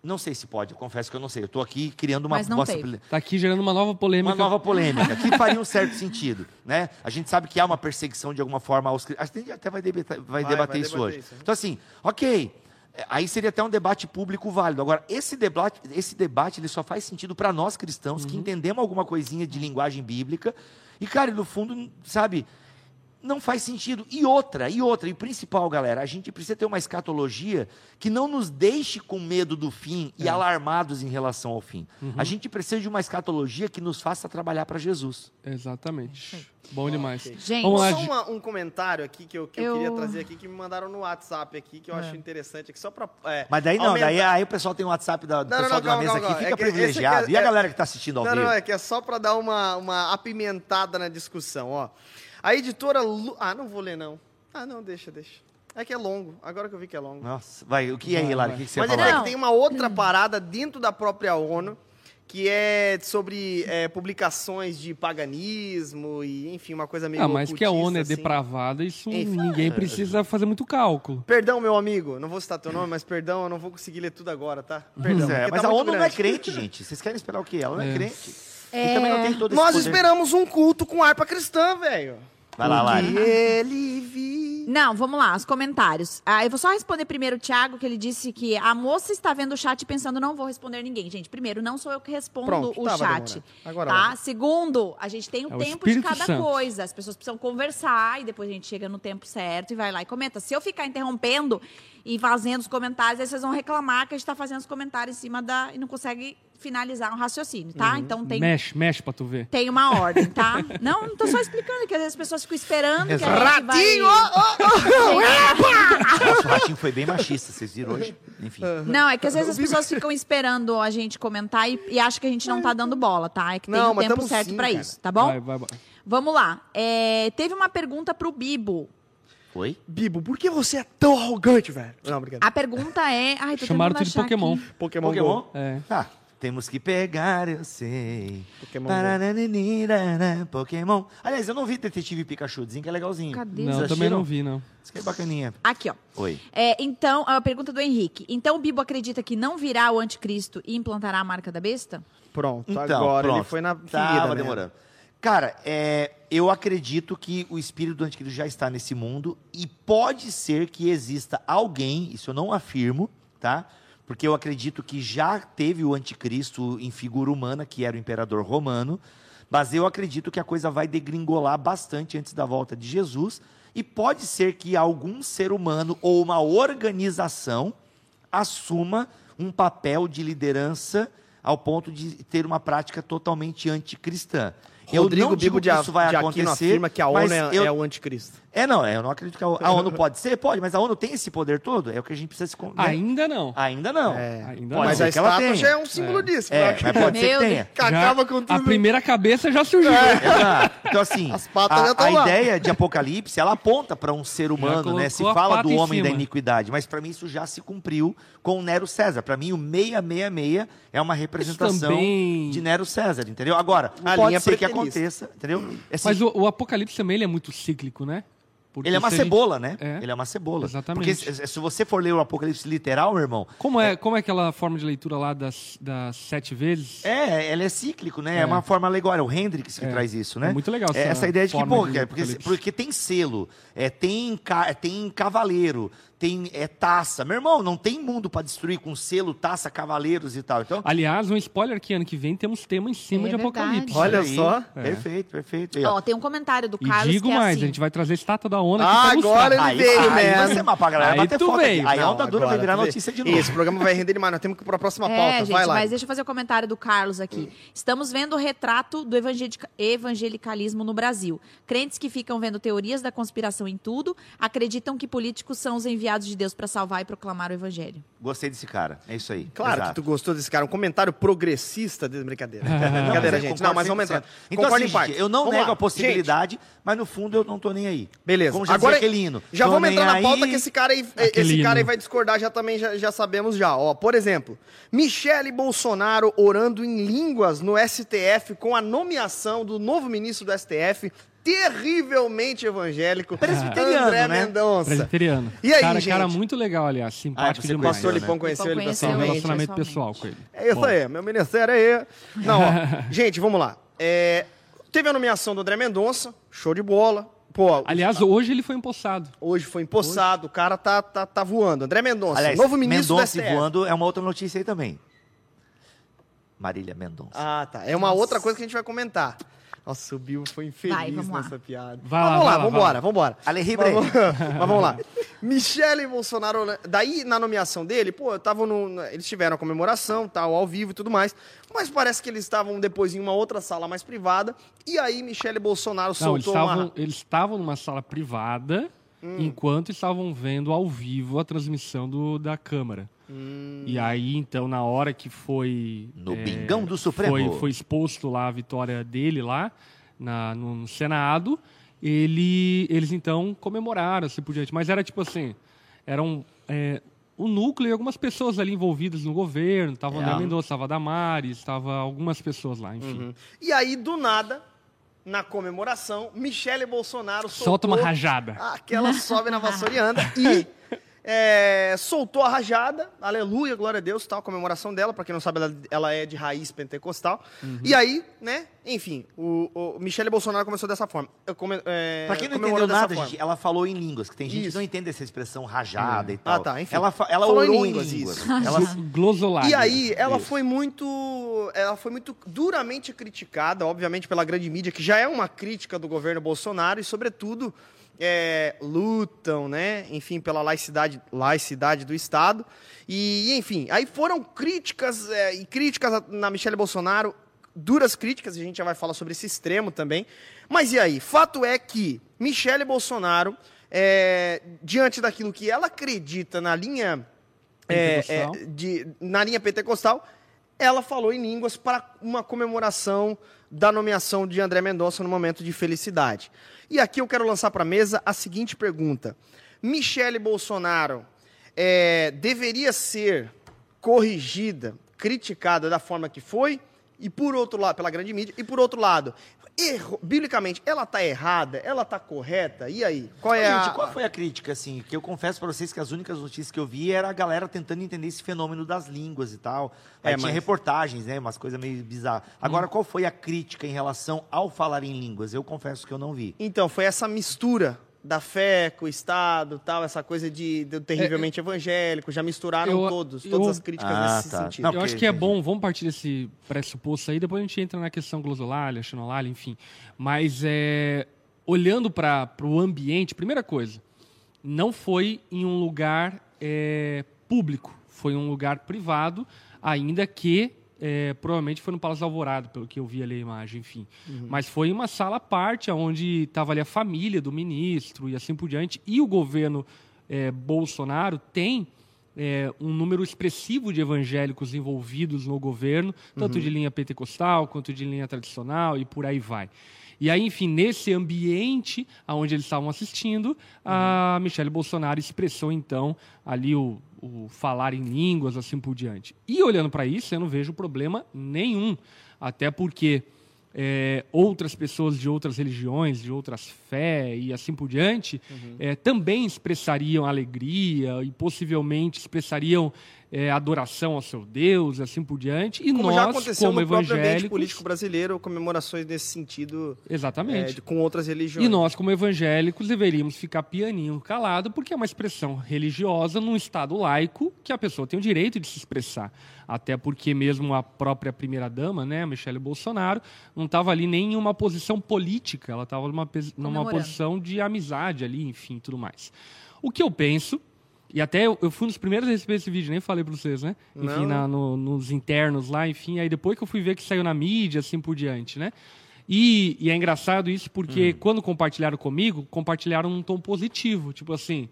Não sei se pode, eu confesso que eu não sei. Eu estou aqui criando uma Mas não bosta- teve. Tá aqui gerando uma nova polêmica. uma nova polêmica, que faria um certo sentido. Né? A gente sabe que há uma perseguição de alguma forma aos cristãos. A gente até vai debater, vai Vai, debater vai isso debater hoje. isso, né? Então, assim, ok. é, Aí seria até um debate público válido. Agora, esse debate, esse debate ele só faz sentido para nós cristãos que entendemos alguma coisinha de linguagem bíblica. E, cara, no fundo, sabe, não faz sentido. E outra, e outra, e principal, galera, a gente precisa ter uma escatologia que não nos deixe com medo do fim e alarmados em relação ao fim. A gente precisa de uma escatologia que nos faça trabalhar para Jesus. Exatamente. Bom demais. Gente, Vamos lá, Só uma- um comentário aqui que eu, que eu Eu- queria trazer aqui, que me mandaram no WhatsApp aqui, que eu acho interessante aqui, só pra... é, Mas daí não, aumentar- daí aí o pessoal tem o WhatsApp da, do Não, não, pessoal não, da calma, mesa calma, aqui, calma. fica É privilegiado. e a é- galera que está assistindo ao Não, vivo? não, é que é só pra dar uma, uma apimentada na discussão, ó. A editora... Lu... Ah, não vou ler, não. Ah, não, deixa, deixa. É que é longo, agora que eu vi que é longo. Nossa, vai, o que é, Hilário? O vai. que, que você Mas falar? é que tem uma outra parada dentro da própria ONU, que é sobre é, publicações de paganismo e, enfim, uma coisa meio Ah, mas que a ONU é assim. depravada, isso Enfim. ninguém precisa fazer muito cálculo. Perdão, meu amigo, não vou citar teu nome, mas perdão, eu não vou conseguir ler tudo agora, tá? Perdão. É, mas tá a muito ONU não é grande. crente, gente. Vocês querem esperar o quê? Ela não é, É. crente. É, E também não tem todo esse Nós poder. esperamos um culto com harpa cristã, velho. Vai lá, Lari. Ele vi... Não, vamos lá, os comentários. Ah, eu vou só responder primeiro o Thiago, que ele disse que a moça está vendo o chat pensando, não vou responder ninguém. Gente, primeiro, não sou eu que respondo Pronto, o chat. Agora tá? vai. Segundo, a gente tem um É o tempo de Espírito cada Santo. coisa. As pessoas precisam conversar e depois a gente chega no tempo certo e vai lá e comenta. Se eu ficar interrompendo e fazendo os comentários, aí vocês vão reclamar que a gente está fazendo os comentários em cima da. e não consegue finalizar um raciocínio, tá? Uhum. Então tem. Mexe, mexe pra tu ver. Tem uma ordem, tá? Não, não tô só explicando, que às vezes as pessoas ficam esperando que a gente Ratinho! vai... ó, ó. Nossa, o ratinho foi bem machista, vocês viram hoje? Enfim. Não, é que às vezes as pessoas ficam esperando a gente comentar e, e acham que a gente não tá dando bola, tá? É que tem Não, um tempo certo sim, pra cara. isso, tá bom? Vai, vai, vai. Vamos lá. É, teve uma pergunta pro Bibo. Foi? Bibo, por que você é tão arrogante, velho? Não, obrigado. A pergunta é. Ai, tô Chamaram de Pokémon. aqui. Pokémon, Pokémon? Go. É. Ah, temos que pegar, eu sei. Pokémon. Parananirana, Pokémon. Aliás, eu não vi Detetive Pikachu, dizem que é legalzinho. Cadê? Não, Vocês também não vi, não. Isso que é bacaninha. Aqui, ó. Oi. É, então, a pergunta do Henrique. Então o Bibo acredita que não virá o anticristo e implantará a marca da besta? Pronto, Então, agora ele pronto. foi na Tava ferida, né? demorando. Cara, é, eu acredito que o espírito do anticristo já está nesse mundo e pode ser que exista alguém, isso eu não afirmo, tá? Porque eu acredito que já teve o anticristo em figura humana, que era o imperador romano, mas eu acredito que a coisa vai degringolar bastante antes da volta de Jesus e pode ser que algum ser humano ou uma organização assuma um papel de liderança ao ponto de ter uma prática totalmente anticristã. Eu Rodrigo não digo Bibo que de, isso vai de Aquino acontecer, afirma que a ONU é, eu- é o anticristo. É, não, é, eu não acredito que a, a ONU pode ser, pode, mas a ONU tem esse poder todo, é o que a gente precisa se... né? Ainda não. Ainda não. É, Ainda Pode não. mas a estátua já é um símbolo disso. É, né? mas pode ser que tenha. Que acaba com A tudo. primeira cabeça já surgiu. Exato. Então, assim, As patas já a, tão a lá. ideia de Apocalipse, ela aponta para um ser humano, né? Se a fala do em homem da iniquidade, mas para mim isso já se cumpriu com o Nero César. Para mim, o 666 é uma representação também- de Nero César, entendeu? Agora, A pode linha ser que aconteça, entendeu? Assim, Mas o, o Apocalipse também ele é muito cíclico, né? Porque ele é uma se a gente- cebola, né? É. Ele é uma cebola. Exatamente. Porque se, se você for ler o Apocalipse literal, meu irmão, Como é, como é aquela forma de leitura lá das, das sete vezes? É, ele é cíclico, né? É, É. uma forma alegórica. O Hendrix que É. traz isso, né? É muito legal É, essa essa ideia de que, pô, de porque, porque tem selo, é, tem, ca- tem cavaleiro, tem é, taça. Meu irmão, não tem mundo pra destruir com selo, taça, cavaleiros e tal. Então, Aliás, um spoiler que ano que vem temos tema em cima É de verdade. Apocalipse. Olha aí, só. Perfeito, perfeito. Aí, ó. Ó, tem um comentário do E Carlos digo que é mais, assim. a gente vai trazer a estátua da ONU Ah, agora ele aí, veio, aí man. você mapa, galera. Aí bater tu foto veio. aqui. Aí a Não, onda dura vai virar notícia de novo. Esse programa vai render demais. Nós temos que ir para a próxima É, pauta. gente, vai lá. mas deixa eu fazer o comentário do Carlos aqui. Estamos vendo o retrato do evangelica- evangelicalismo no Brasil. Crentes que ficam vendo teorias da conspiração em tudo, acreditam que políticos são os enviados de Deus para salvar e proclamar o evangelho. Gostei desse cara. É isso aí. Claro Exato. que tu gostou desse cara. Um comentário progressista. de- Brincadeira. Gente. Não, mas vamos 100%. entrar. Então, Concordo assim, em parte. gente, eu não Vamos nego lá. a possibilidade, mas no fundo eu não tô nem aí. Beleza. Como já Agora, dizia Aquilino, já tô vamos entrar na aí. pauta que esse cara aí, esse cara aí vai discordar já também, já, já sabemos já. Ó, por exemplo, Michele Bolsonaro orando em línguas no STF com a nomeação do novo ministro do STF, terrivelmente evangélico, Presbiteriano, André né? Mendonça. Presbiteriano. E aí, cara, gente? cara muito legal, aliás. Simpático Ah, você O demais. pastor conheceu, Lipão né? conheceu ele Lipão Tem um pessoalmente. relacionamento pessoalmente. pessoal com ele. É isso Bom, aí, meu ministério aí. Não, ó, gente, vamos lá. É, teve a nomeação do André Mendonça, show de bola. Pô, Aliás, hoje ele foi empossado. hoje foi empossado, o cara tá, tá, tá voando. André Mendonça, Aliás, novo ministro Mendonça do STF. voando é uma outra notícia aí também. Marília Mendonça. Ah, tá. É uma outra coisa que a gente vai comentar. Nossa, o Bill foi infeliz Vai, vamos nessa piada. Vai Mas lá, vamos lá, vai lá, vambora, vai vambora. Ale Ribre. Mas, vamos- mas vamos lá. Michele Bolsonaro, né, daí na nomeação dele, pô, eu tava no, eles tiveram a comemoração, tal, ao vivo e tudo mais, mas parece que eles estavam depois em uma outra sala mais privada, e aí Michele Bolsonaro Não, eles soltou estavam, uma... eles estavam numa sala privada Hum. enquanto estavam vendo ao vivo a transmissão do, da Câmara. Hum. E aí, então, na hora que foi. No é, Bingão do Supremo. Foi, foi exposto lá a vitória dele lá na, no, no Senado. Ele, eles então comemoraram assim por diante. Mas era tipo assim: eram é, o núcleo e algumas pessoas ali envolvidas no governo. Tava o É. André Mendonça, estava Damares, estava algumas pessoas lá, enfim. Uhum. E aí, do nada, na comemoração, Michele Bolsonaro. Solta uma rajada. Aquela sobe na vassoura e anda. E é, soltou a rajada, aleluia, glória a Deus, tal, a comemoração dela. Pra quem não sabe, ela, ela é de raiz pentecostal. Uhum. E aí, né, enfim, o, o Michele Bolsonaro começou dessa forma. Come, é, Pra quem não entendeu dessa nada, gente, ela falou em línguas, que tem gente que Isso. não entende essa expressão rajada e tal. Ah, tá, enfim. Ela, ela Falou em orou em línguas, línguas. Ela. E aí, ela Isso. foi muito. Ela foi muito duramente criticada, obviamente, pela grande mídia, que já é uma crítica do governo Bolsonaro, e, sobretudo, é, lutam, né? Enfim, pela laicidade, laicidade do Estado. E, enfim, aí foram críticas é, e críticas na Michelle Bolsonaro, duras críticas, a gente já vai falar sobre esse extremo também. Mas e aí? Fato é que Michelle Bolsonaro, é, diante daquilo que ela acredita na linha é, é, de, na linha pentecostal, ela falou em línguas para uma comemoração da nomeação de André Mendonça no momento de felicidade. E aqui eu quero lançar para a mesa a seguinte pergunta: Michele Bolsonaro é, deveria ser corrigida, criticada da forma que foi, e por outro lado, pela grande mídia, e por outro lado, erro- biblicamente, ela está errada, ela está correta? E aí? Qual é Gente, a. qual foi a crítica, assim? Que eu confesso pra vocês que as únicas notícias que eu vi era a galera tentando entender esse fenômeno das línguas e tal. Aí É, tinha mas- reportagens, né? Umas coisas meio bizarras. Agora, qual foi a crítica em relação ao falar em línguas? Eu confesso que eu não vi. Então, foi essa mistura da fé com o Estado, tal, essa coisa de, de terrivelmente evangélico, já misturaram eu- todos, eu- todas as críticas Ah, nesse tá. sentido. Não, eu porque- acho que é bom, vamos partir desse pressuposto aí, depois a gente entra na questão glosolalia, xenolalia, enfim. Mas é, olhando para o ambiente, primeira coisa, não foi em um lugar é, público, foi um lugar privado, ainda que é, provavelmente foi no Palácio Alvorada, pelo que eu vi ali a imagem, enfim. Mas foi uma sala à parte, onde estava ali a família do ministro e assim por diante. E o governo é, Bolsonaro tem é, um número expressivo de evangélicos envolvidos no governo, tanto de linha pentecostal quanto de linha tradicional e por aí vai. E aí, enfim, nesse ambiente onde eles estavam assistindo, a Michelle Bolsonaro expressou então ali o, o falar em línguas, assim por diante. E olhando para isso, eu não vejo problema nenhum, até porque é, outras pessoas de outras religiões, de outras fé e assim por diante, é, também expressariam alegria e possivelmente expressariam é, adoração ao seu Deus, e assim por diante. E Como nós, já aconteceu como no evangélicos, político brasileiro, comemorações nesse sentido exatamente. é, de- com outras religiões. E nós, como evangélicos, deveríamos ficar pianinho calado, porque é uma expressão religiosa num Estado laico que a pessoa tem o direito de se expressar. Até porque mesmo a própria primeira-dama, né, a Michelle Bolsonaro, não estava ali nem em uma posição política, ela estava numa, numa posição de amizade ali, enfim, tudo mais. O que eu penso, e até eu, eu fui um dos primeiros a receber esse vídeo, nem falei para vocês, né? Enfim, na- no- nos internos lá, enfim, aí depois que eu fui ver que saiu na mídia, assim por diante, né? E, e é engraçado isso porque quando compartilharam comigo, compartilharam num tom positivo. Tipo assim,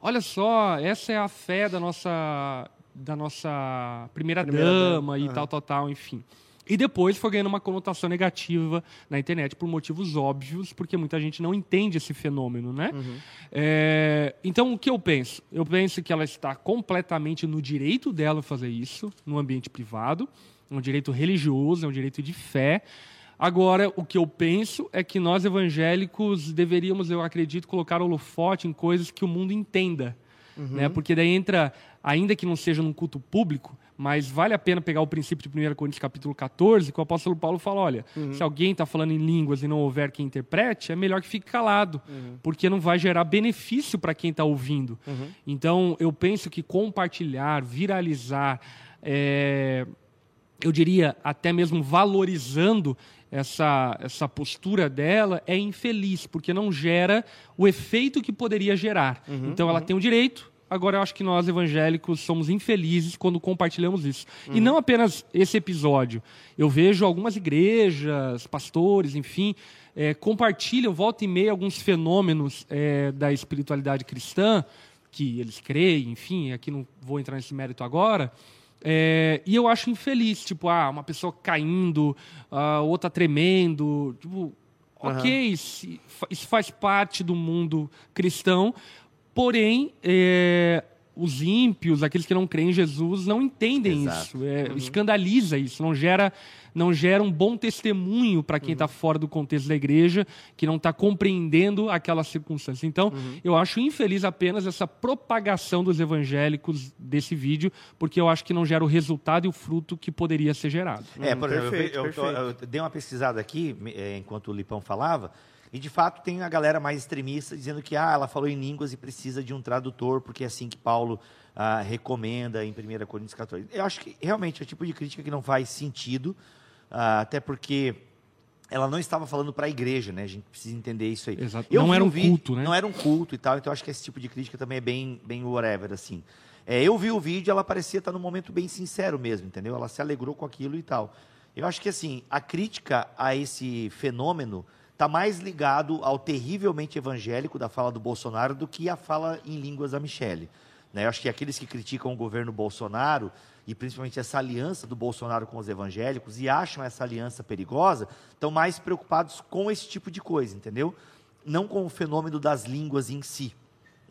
olha só, essa é a fé da nossa, da nossa primeira, Primeira dama dama, e aham. tal, tal, tal, enfim. E depois foi ganhando uma conotação negativa na internet por motivos óbvios, porque muita gente não entende esse fenômeno, né? É, então, o que eu penso? Eu penso que ela está completamente no direito dela fazer isso, no ambiente privado. É um direito religioso, é um direito de fé. Agora, o que eu penso é que nós evangélicos deveríamos, eu acredito, colocar holofote em coisas que o mundo entenda. Né? Porque daí entra, ainda que não seja num culto público, mas vale a pena pegar o princípio de 1 Coríntios capítulo 14, que o apóstolo Paulo fala, olha, se alguém está falando em línguas e não houver quem interprete, é melhor que fique calado, porque não vai gerar benefício para quem está ouvindo. Então, eu penso que compartilhar, viralizar, é, eu diria até mesmo valorizando essa, essa postura dela é infeliz, porque não gera o efeito que poderia gerar. então ela tem o direito. Agora eu acho que nós evangélicos somos infelizes quando compartilhamos isso. E não apenas esse episódio. Eu vejo algumas igrejas, pastores, enfim, eh, compartilham volta e meia alguns fenômenos eh, da espiritualidade cristã que eles creem, enfim, aqui não vou entrar nesse mérito agora. É, e eu acho infeliz, tipo, ah, uma pessoa caindo, ah, outra tremendo. Tipo, ok, fa- isso faz parte do mundo cristão, porém, é, os ímpios, aqueles que não creem em Jesus, não entendem Exato. isso. É, Escandaliza isso, não gera, não gera um bom testemunho para Uhum. quem está fora do contexto da igreja, que não está compreendendo aquela circunstância. Então, Uhum. eu acho infeliz apenas essa propagação dos evangélicos desse vídeo, porque eu acho que não gera o resultado e o fruto que poderia ser gerado. É, Hum, por exemplo, eu- perfeito, eu, eu dei uma pesquisada aqui, é, enquanto o Lipão falava, e de fato tem a galera mais extremista dizendo que ah, ela falou em línguas e precisa de um tradutor, porque é assim que Paulo ah, recomenda em 1 Coríntios 14. Eu acho que realmente é o tipo de crítica que não faz sentido, ah, até porque ela não estava falando para a igreja, né? A gente precisa entender isso aí. Exato. Eu Não era um culto, né? Não era um culto e tal, então acho que esse tipo de crítica também é bem, bem whatever, assim. É, eu vi o vídeo, ela parecia estar num momento bem sincero mesmo, entendeu? Ela se alegrou com aquilo e tal. Eu acho que, assim, a crítica a esse fenômeno está mais ligado ao terrivelmente evangélico da fala do Bolsonaro do que a fala em línguas da Michelle. Né? Eu acho que aqueles que criticam o governo Bolsonaro, e principalmente essa aliança do Bolsonaro com os evangélicos, e acham essa aliança perigosa, estão mais preocupados com esse tipo de coisa, entendeu? Não com o fenômeno das línguas em si.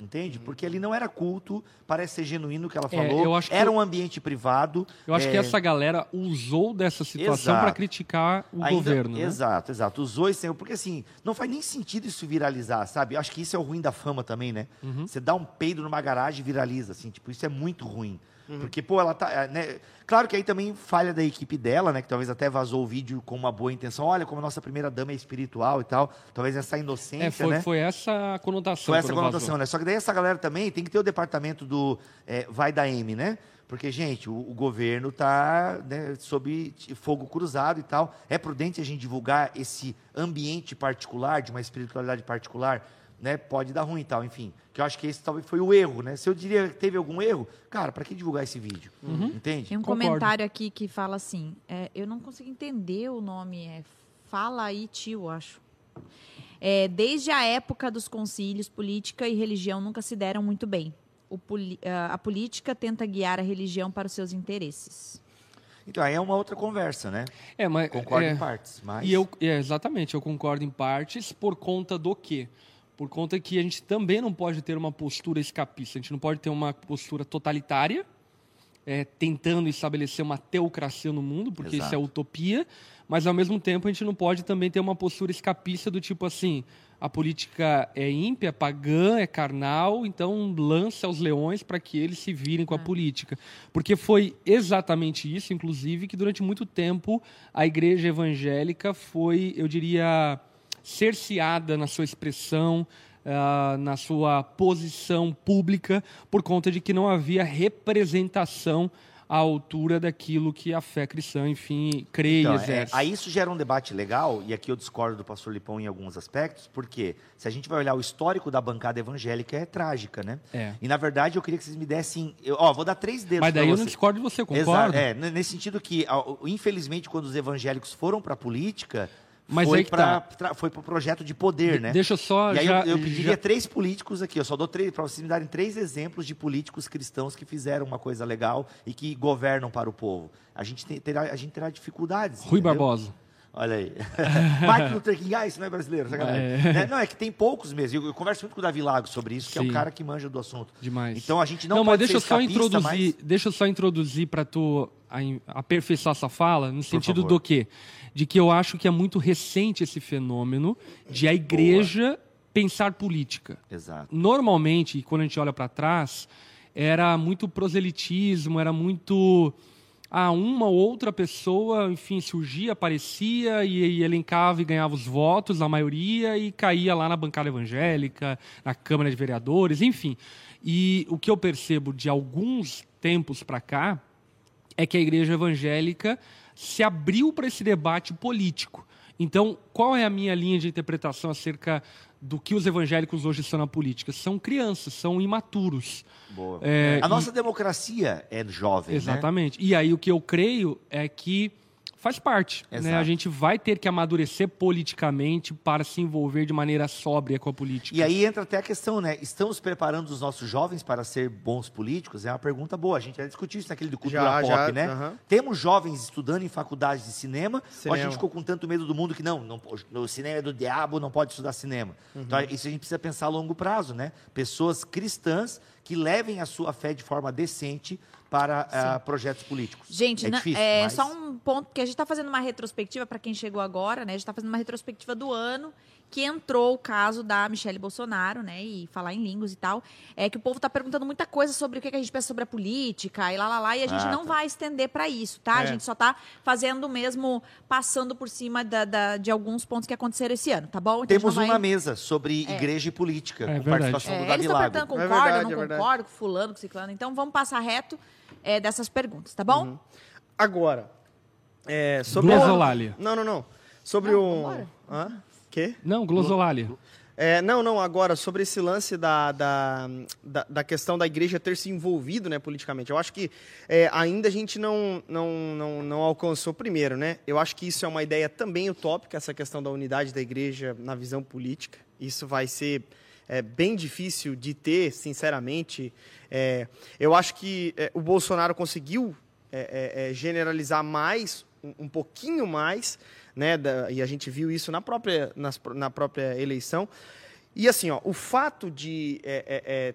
Entende? Porque ali não era culto, parece ser genuíno o que ela É, falou. eu acho que- era um ambiente privado. Eu acho é, que essa galera usou dessa situação para criticar o ainda- governo. né? Exato, exato. Usou esse porque assim, não faz nem sentido isso viralizar, sabe? Eu acho que isso é o ruim da fama também, né? Uhum. Você dá um peido numa garagem e viraliza, assim, tipo, isso é muito ruim. Uhum. Porque, pô, ela tá. é, Né? Claro que aí também falha da equipe dela, né? Que talvez até vazou o vídeo com uma boa intenção. Olha como a nossa primeira dama é espiritual e tal. Talvez essa inocência, É, foi, né? foi essa conotação. Foi essa conotação, vazou. né? Só que daí essa galera também tem que ter o departamento do é, vai da M, né? Porque, gente, o, o governo está sob t- fogo cruzado e tal. É prudente a gente divulgar esse ambiente particular, de uma espiritualidade particular, né, pode dar ruim e tal, enfim. Que eu acho que esse talvez foi o erro, né? Se eu diria que teve algum erro, cara, para que divulgar esse vídeo? Entende? Tem um Concordo. comentário aqui que fala assim: é, eu não consigo entender o nome, é Fala aí, tio, acho. É, desde a época dos concílios, política e religião nunca se deram muito bem. O poli- a a política tenta guiar a religião para os seus interesses. Então, aí é uma outra conversa, né? É, mas Concordo é, em partes, mas... E eu, é, exatamente, eu concordo em partes por conta do quê? Por conta que a gente também não pode ter uma postura escapista, a gente não pode ter uma postura totalitária, é, tentando estabelecer uma teocracia no mundo, porque isso é Exato. utopia, mas ao mesmo tempo a gente não pode também ter uma postura escapista do tipo assim, a política é ímpia, pagã, é carnal, então lança aos leões para que eles se virem com a política. Porque foi exatamente isso, inclusive, que durante muito tempo a igreja evangélica foi, eu diria, cerceada na sua expressão, ah, na sua posição pública, por conta de que não havia representação à altura daquilo que a fé cristã, enfim, crê Então, e é, exerce. aí isso gera um debate legal, e aqui eu discordo do pastor Lipão em alguns aspectos, porque se a gente vai olhar o histórico da bancada evangélica, é trágica, né? É. E na verdade eu queria que vocês me dessem. Eu, ó, vou dar três dedos Mas daí eu não discordo de você, Exato, concordo? é, n- nesse sentido que, infelizmente, quando os evangélicos foram para a política, Mas foi para tá. foi pro projeto de poder, De- né? Deixa eu só E aí já, eu, eu pediria já- três políticos aqui, eu só dou três para vocês me darem três exemplos de políticos cristãos que fizeram uma coisa legal e que governam para o povo. A gente tem- terá, a gente terá dificuldades. Rui entendeu? Barbosa. Olha aí. Martin Luther King, ah, isso não é brasileiro. É. Né? Não, é que tem poucos mesmo. Eu, eu converso muito com o Davi Lago sobre isso, que é Sim. um cara que manja do assunto. Demais. Então a gente não, Não, mas pode deixa eu só introduzir, mas- deixa eu só introduzir para tu aperfeiçoar essa fala no sentido favor. do quê? De que eu acho que é muito recente esse fenômeno de a igreja pensar política. Exato. Normalmente, quando a gente olha para trás, era muito proselitismo, era muito ah, uma ou outra pessoa, enfim, surgia, aparecia e, e elencava e ganhava os votos, a maioria, e caía lá na bancada evangélica, na Câmara de Vereadores, enfim. E o que eu percebo de alguns tempos para cá é que a igreja evangélica se abriu para esse debate político. Então, qual é a minha linha de interpretação acerca do que os evangélicos hoje são na política? São crianças, são imaturos. É, a e- nossa democracia é jovem, né? Exatamente. E aí o que eu creio é que faz parte. Né? A gente vai ter que amadurecer politicamente para se envolver de maneira sóbria com a política. E aí entra até a questão, né? Estamos preparando os nossos jovens para ser bons políticos? É uma pergunta boa. A gente já discutiu isso naquele do Cultura Já, Pop, já, né? aham. Temos jovens estudando em faculdades de cinema, ou a Cinema. gente ficou com tanto medo do mundo que não, não o cinema é do diabo, não pode estudar cinema. Uhum. Então isso a gente precisa pensar a longo prazo, né? Pessoas cristãs que levem a sua fé de forma decente para ah, projetos políticos. Gente, é difícil, é mas- só um ponto que a gente está fazendo uma retrospectiva para quem chegou agora, né? A gente está fazendo uma retrospectiva do ano que entrou o caso da Michelle Bolsonaro, né? E falar em línguas e tal. É que o povo está perguntando muita coisa sobre o que que a gente pensa sobre a política e lá lá lá e a gente Ah, não tá. vai estender para isso, tá? A É. gente só está fazendo mesmo passando por cima da- da- de alguns pontos que aconteceram esse ano, tá bom? Então a Temos um vai- na mesa sobre igreja e política, É com verdade. participação É, do eles Davi estão Lago. perguntando, É concorda, verdade, não é concorda, com fulano, com ciclano. Então vamos passar reto é, dessas perguntas, tá bom? Agora, é, sobre... Glosolalia. Não, não, não. Sobre Não, o... Hã? Quê? Não, glosolalia. É, não, não, agora, sobre esse lance da, da, da, da questão da igreja ter se envolvido né, politicamente. Eu acho que é, ainda a gente não, não, não, não alcançou primeiro, né? Eu acho que isso é uma ideia também utópica, essa questão da unidade da igreja na visão política. Isso vai ser é, bem difícil de ter, sinceramente. É, eu acho que é, o Bolsonaro conseguiu é, é, é, generalizar mais, um, um pouquinho mais, né, da- e a gente viu isso na própria, nas- na própria eleição. E assim, ó, o fato de é,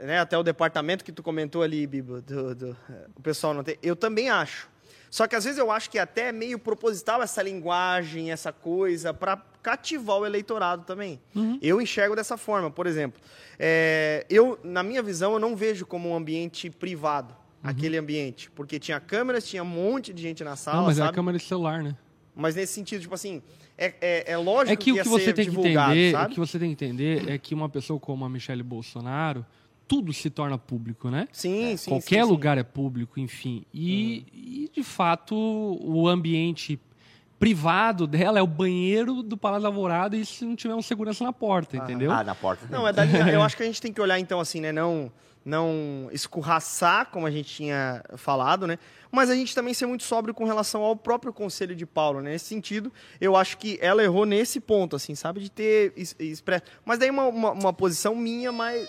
né, até o departamento que tu comentou ali, Bibo, do, do- o pessoal não tem, eu também acho. Só que às vezes eu acho que é até meio proposital essa linguagem, essa coisa, para cativar o eleitorado também. Eu enxergo dessa forma. Por exemplo, é, eu, na minha visão, eu não vejo como um ambiente privado, aquele ambiente. Porque tinha câmeras, tinha um monte de gente na sala, Não, mas é sabe? câmera de celular, né? Mas nesse sentido, tipo assim, é, é, é lógico É que o ia que você ser tem que entender, o sabe? que você tem que entender é que uma pessoa como a Michelle Bolsonaro, tudo se torna público, né? Sim, sim, Qualquer sim, Uhum. sim. lugar é público, enfim. E, e, de fato, o ambiente privado dela é o banheiro do Palácio da Alvorada e se não tiver um segurança na porta, entendeu? Ah, na porta. Não, é da linha, eu acho que a gente tem que olhar então assim, né, não não escorraçar, como a gente tinha falado, né? Mas a gente também ser muito sóbrio com relação ao próprio conselho de Paulo, né? Nesse sentido, eu acho que ela errou nesse ponto, assim, sabe? De ter expresso. Mas daí uma, uma, uma posição minha, mas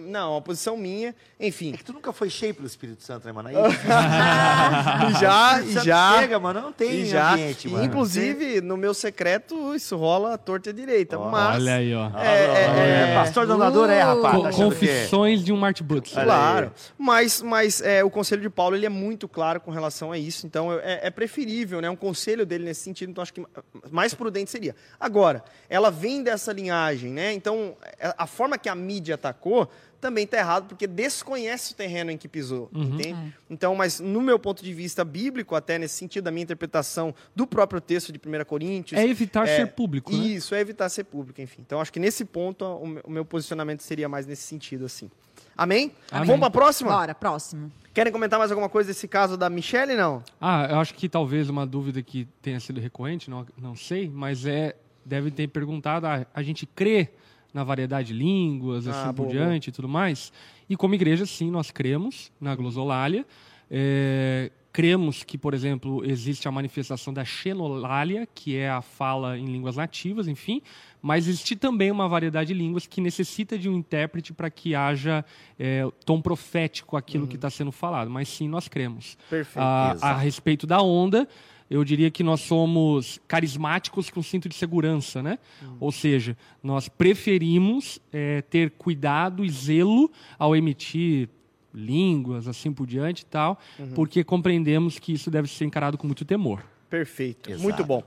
não, uma posição minha, enfim. É que tu nunca foi cheio pelo Espírito Santo, né, mano? Aí, e já, e já. Chega, mano, não tem e já, ambiente, mano. Inclusive, no meu secreto, isso rola torta e direita. Ó, mas. Olha aí, ó. É, é, é, Pastor donador é, rapaz. Co- tá achando que- confissões de um Martin. Olha Claro, mas, mas é, o conselho de Paulo ele é muito claro com relação a isso, então é, é preferível, né? Um conselho dele nesse sentido, então acho que mais prudente seria. Agora, ela vem dessa linhagem, né? Então, é- a forma que a mídia atacou também está errado, porque desconhece o terreno em que pisou, entende? Então, mas no meu ponto de vista bíblico, até nesse sentido, da minha interpretação do próprio texto de 1 Coríntios... É evitar É, ser público, né? Isso, é evitar ser público, enfim. Então, acho que nesse ponto, o meu- o meu posicionamento seria mais nesse sentido, assim. Amém? Amém. Vamos para a próxima? Bora, próximo. Querem comentar mais alguma coisa desse caso da Michelle, não? Ah, eu acho que talvez uma dúvida que tenha sido recorrente, não, não sei, mas é deve ter perguntado, ah, a gente crê na variedade de línguas, Ah, assim por diante e tudo mais. E como igreja, sim, nós cremos na glossolália. É, cremos que, por exemplo, existe a manifestação da xenolália, que é a fala em línguas nativas, enfim, mas existe também uma variedade de línguas que necessita de um intérprete para que haja é, tom profético aquilo que está sendo falado. Mas sim, nós cremos. Perfeito. A, a respeito da onda, eu diria que nós somos carismáticos com cinto de segurança, né? Ou seja, nós preferimos é, ter cuidado e zelo ao emitir línguas, assim por diante e tal, porque compreendemos que isso deve ser encarado com muito temor. Perfeito. Exato. Muito bom.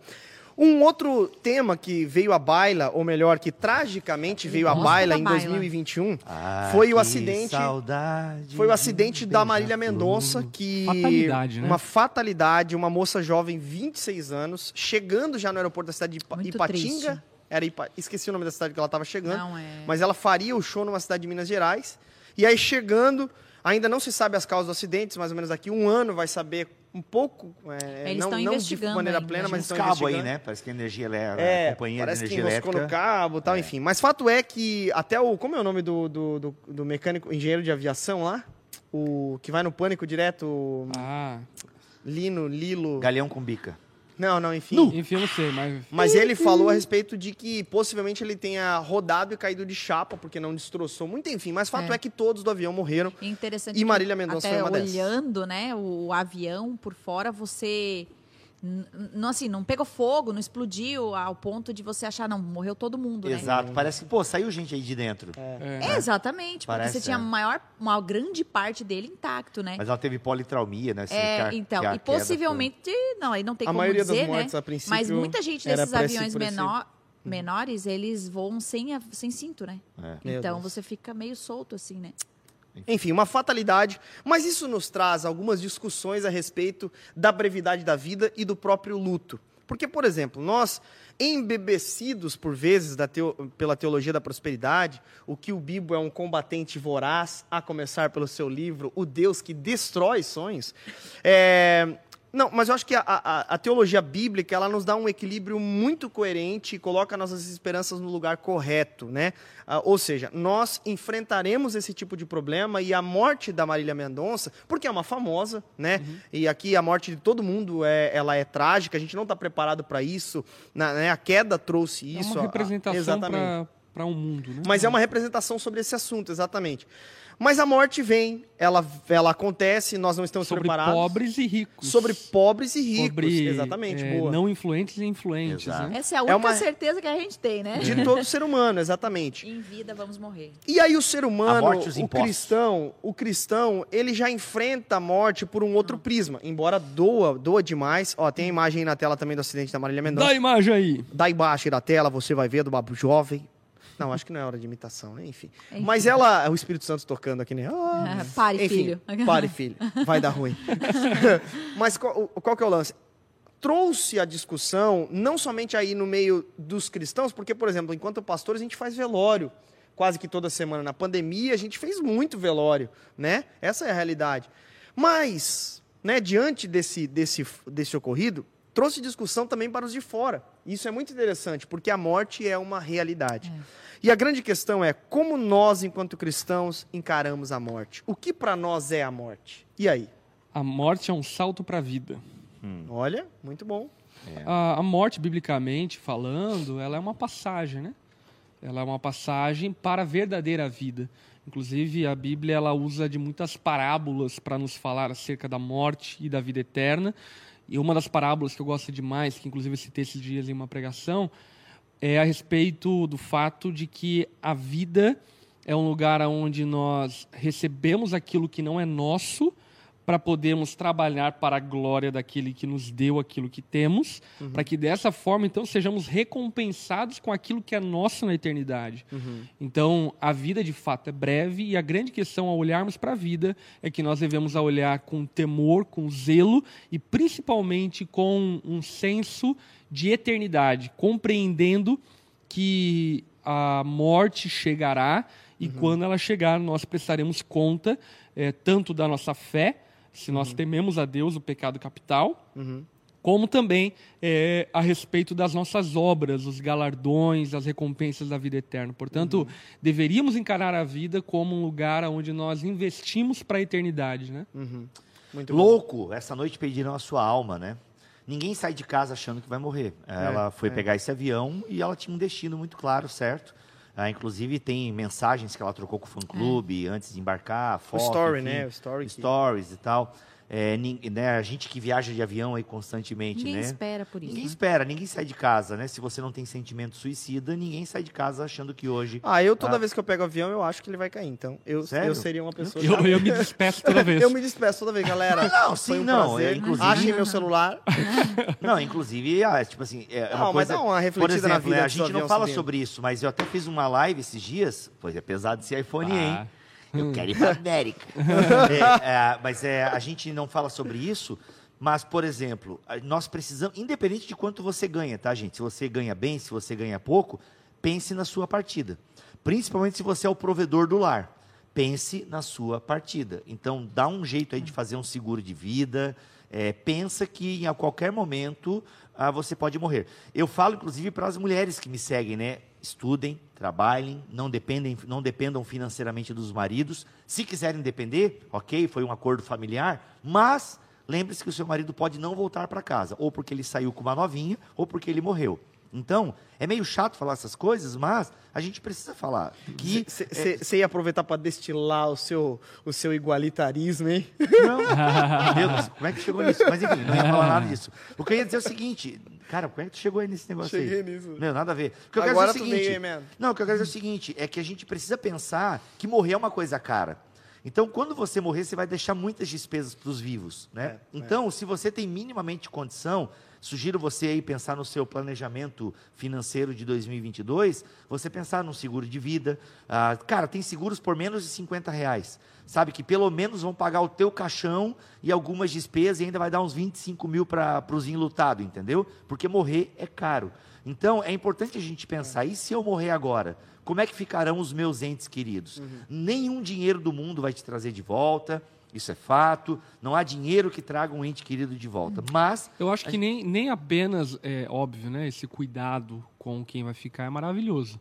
Um outro tema que veio à baila, ou melhor, que tragicamente veio à baila em baila. 2021, Ah, foi o acidente. Saudade Foi o de acidente da Marília. Mendonça, que. Fatalidade, né? Uma fatalidade, uma moça jovem, 26 anos, chegando já no aeroporto da cidade de Ipa- Muito Ipatinga. triste. Era Ipa... Esqueci o nome da cidade que ela estava chegando. Não, é- Mas ela faria o show numa cidade de Minas Gerais. E aí, chegando, ainda não se sabe as causas do acidente, mais ou menos daqui um ano vai saber um pouco. é, Eles não, estão não de maneira ainda, plena, mas estão cabos aí, investigando. né? Parece que a energia elétrica, É, a companhia de parece que energia enroscou no elétrica. cabo e tal, enfim. Mas fato é que até o. Como é o nome do, do, do, do mecânico, engenheiro de aviação lá? O que vai no pânico direto, Ah, Lino, Lilo. Galeão com bica. Não, não, enfim. enfim, eu não sei, mas Mas ele falou a respeito de que possivelmente ele tenha rodado e caído de chapa, porque não destroçou muito, enfim. Mas fato é, É. que todos do avião morreram. E interessante E Marília Mendonça foi uma dessas. olhando, né, o avião por fora, você não assim, não pegou fogo, não explodiu ao ponto de você achar não, morreu todo mundo, né? Exato. Parece que, pô, saiu gente aí de dentro. é, É, exatamente, porque Parece, você tinha é. maior, uma grande parte dele intacto, né? Mas ela teve politraumia, né? Assim, É, então, e possivelmente, não, aí não tem A como maioria das dizer, mortes, né? a princípio, Mas muita gente desses aviões menor, menores, eles voam sem, a- sem cinto, né? foi- é. Então você fica meio solto assim, né? Enfim, uma fatalidade. Mas isso nos traz algumas discussões a respeito da brevidade da vida e do próprio luto. Porque, por exemplo, nós, embebecidos por vezes teo- pela teologia da prosperidade, o que o Bibo é um combatente voraz, a começar pelo seu livro O Deus que Destrói Sonhos. É, Não, mas eu acho que a, a- a teologia bíblica ela nos dá um equilíbrio muito coerente e coloca nossas esperanças no lugar correto, né? Ah, ou seja, nós enfrentaremos esse tipo de problema e a morte da Marília Mendonça, porque é uma famosa, né? E aqui a morte de todo mundo é, ela é trágica. A gente não está preparado para isso. na- né? A queda trouxe é isso. uma a- a- representação para um mundo, né? Mas é uma representação sobre esse assunto, exatamente. Mas a morte vem, ela, ela acontece, nós não estamos sobre preparados. pobres e ricos. Sobre pobres e ricos. Sobre, exatamente, é, boa. não influentes e influentes, né? Essa é a É única uma- certeza que a gente tem, né? De todo ser humano, exatamente. Em vida vamos morrer. E aí o ser humano, morte o impostos. cristão, o cristão, ele já enfrenta a morte por um outro prisma, embora doa, doa demais. Ó, tem a imagem aí na tela também do acidente da Marília Dá Mendonça. a imagem aí. Dá embaixo aí da tela, você vai ver do Babu Jovem. Não, acho que não é hora de imitação, né? Enfim. Mas ela, é o Espírito Santo tocando aqui, né? Ah, Pare, Enfim, filho. Pare, filho. Vai dar ruim. Mas qual, qual que é o lance? Trouxe a discussão, não somente aí no meio dos cristãos, porque, por exemplo, enquanto pastor, a gente faz velório quase que toda semana. Na pandemia, a gente fez muito velório, né? Essa é a realidade. Mas, né, diante desse, desse, desse ocorrido, trouxe discussão também para os de fora. Isso é muito interessante, porque a morte é uma realidade. E a grande questão é como nós, enquanto cristãos, encaramos a morte. O que para nós é a morte? E aí? A morte é um salto para a vida. Olha, muito bom. A, a morte, biblicamente falando, ela é uma passagem, né? Ela é uma passagem para a verdadeira vida. Inclusive, a Bíblia ela usa de muitas parábolas para nos falar acerca da morte e da vida eterna. E uma das parábolas que eu gosto demais, que inclusive eu citei esses dias em uma pregação, é a respeito do fato de que a vida é um lugar onde nós recebemos aquilo que não é nosso para podermos trabalhar para a glória daquele que nos deu aquilo que temos, para que dessa forma então sejamos recompensados com aquilo que é nosso na eternidade. Então, a vida de fato é breve e a grande questão ao olharmos para a vida é que nós devemos olhar com temor, com zelo e principalmente com um senso de eternidade, compreendendo que a morte chegará e quando ela chegar nós prestaremos conta eh, tanto da nossa fé, se nós tememos a Deus, o pecado capital, como também eh, a respeito das nossas obras, os galardões, as recompensas da vida eterna. Portanto, deveríamos encarar a vida como um lugar onde nós investimos para a eternidade, né? Muito bom. Louco, essa noite pediram a sua alma, né? Ninguém sai de casa achando que vai morrer. Ela foi é. pegar esse avião e ela tinha um destino muito claro, certo? Ah, inclusive tem mensagens que ela trocou com o fã-clube antes de embarcar, fotos, story, né? O story que- Stories e tal. É, né, a gente que viaja de avião aí constantemente, Ninguém né? espera por isso. Ninguém né? espera, ninguém sai de casa, né? Se você não tem sentimento suicida, ninguém sai de casa achando que hoje... Ah, eu toda Ah. vez que eu pego avião, eu acho que ele vai cair. Então, eu, Sério? eu seria uma pessoa. Eu, eu me despeço toda vez. Eu me despeço toda vez, galera. Não, sim, um não, prazer. é, inclusive- Achem meu celular. Não, inclusive, ah, tipo assim, é Não, uma mas coisa... dá uma refletida por exemplo, na vida né, a gente não fala sobre isso, mas eu até fiz uma live esses dias, pois é pesado esse iPhone, Ah. hein? Eu quero ir pra América. É, é, mas é, a gente não fala sobre isso, mas, por exemplo, nós precisamos, independente de quanto você ganha, tá, gente? Se você ganha bem, se você ganha pouco, pense na sua partida. Principalmente se você é o provedor do lar. Pense na sua partida. Então, dá um jeito aí de fazer um seguro de vida. é, pensa que em a qualquer momento ah, você pode morrer. Eu falo, inclusive, para as mulheres que me seguem, né? Estudem, trabalhem, não, dependem, não dependam financeiramente dos maridos. Se quiserem depender, ok, foi um acordo familiar, mas lembre-se que o seu marido pode não voltar para casa, ou porque ele saiu com uma novinha, ou porque ele morreu. Então, é meio chato falar essas coisas, mas a gente precisa falar que Você ia aproveitar para destilar o seu, o seu igualitarismo, hein? Não. Meu Deus, como é que chegou nisso? Mas enfim, não ia falar nada disso. O que eu ia dizer é o seguinte, cara, como é que tu chegou aí nesse negócio Cheguei aí? nisso. Meu, nada a ver. O que eu Agora quero dizer é o seguinte. man? não, o que eu quero dizer é o seguinte, é que a gente precisa pensar que morrer é uma coisa cara. Então, quando você morrer, você vai deixar muitas despesas para os vivos, né? É, então, se você tem minimamente condição, sugiro você aí pensar no seu planejamento financeiro de 2022, você pensar num seguro de vida. Ah, cara, tem seguros por menos de 50 reais. Sabe que pelo menos vão pagar o teu caixão e algumas despesas e ainda vai dar uns 25 mil para os enlutados, entendeu? Porque morrer é caro. Então, é importante a gente pensar, e se eu morrer agora? Como é que ficarão os meus entes queridos? Nenhum dinheiro do mundo vai te trazer de volta, isso é fato. Não há dinheiro que traga um ente querido de volta. Mas Eu acho que nem, nem apenas, é óbvio, né? Esse cuidado com quem vai ficar é maravilhoso.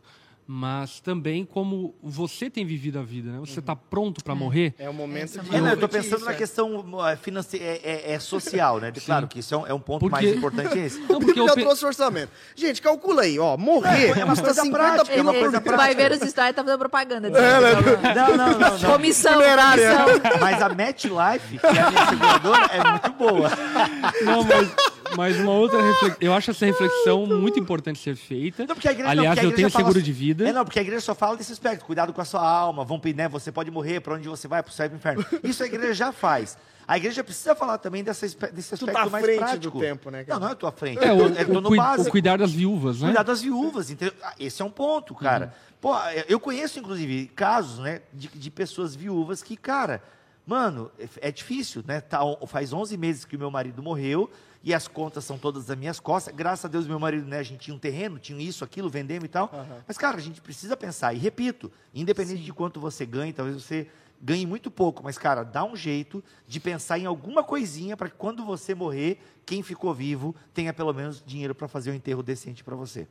Mas também como você tem vivido a vida, né? Você está pronto para morrer. É o momento de. é É, não, eu estou refletir pensando isso, na é. questão financeira, é, é- é social, né? Claro que isso é um, é um ponto Porque- mais importante esse. Não, Porque eu pe- trouxe o orçamento. Gente, calcula aí, ó. Morrer É, é uma custa coisa 50 prática, é uma coisa ele vai ver os stories e tá fazendo propaganda. disso. Não, não, não, não. Comissão, comissão. Mas a MetLife, que é a minha seguradora, é muito boa. Não, mas, mas uma outra reflexão. Eu acho essa reflexão muito importante ser feita. Não, porque a igreja, Aliás, não, porque a eu tenho seguro só- de vida. É, não, porque a igreja só fala desse aspecto. Cuidado com a sua alma, vão, né, você pode morrer, para onde você vai, para o céu e para o inferno. Isso a igreja já faz. A igreja precisa falar também dessa, desse Tu aspecto tá à mais frente prático. do tempo, né, cara? Não, não é tua frente. É, eu o, tô, eu tô o, no o básico. cuidar das viúvas, né? Cuidar das viúvas, entendeu? Ah, Esse é um ponto, cara. Pô, eu conheço, inclusive, casos, né, de, de pessoas viúvas que, cara, mano, é, é difícil, né? Tá, faz 11 meses que o meu marido morreu e as contas são todas das minhas costas. Graças a Deus, meu marido, né, a gente tinha um terreno, tinha isso, aquilo, vendemos e tal. Mas, cara, a gente precisa pensar. E repito, independente de quanto você ganhe, talvez você ganhe muito pouco, mas, cara, dá um jeito de pensar em alguma coisinha para que quando você morrer, quem ficou vivo tenha pelo menos dinheiro para fazer um enterro decente para você.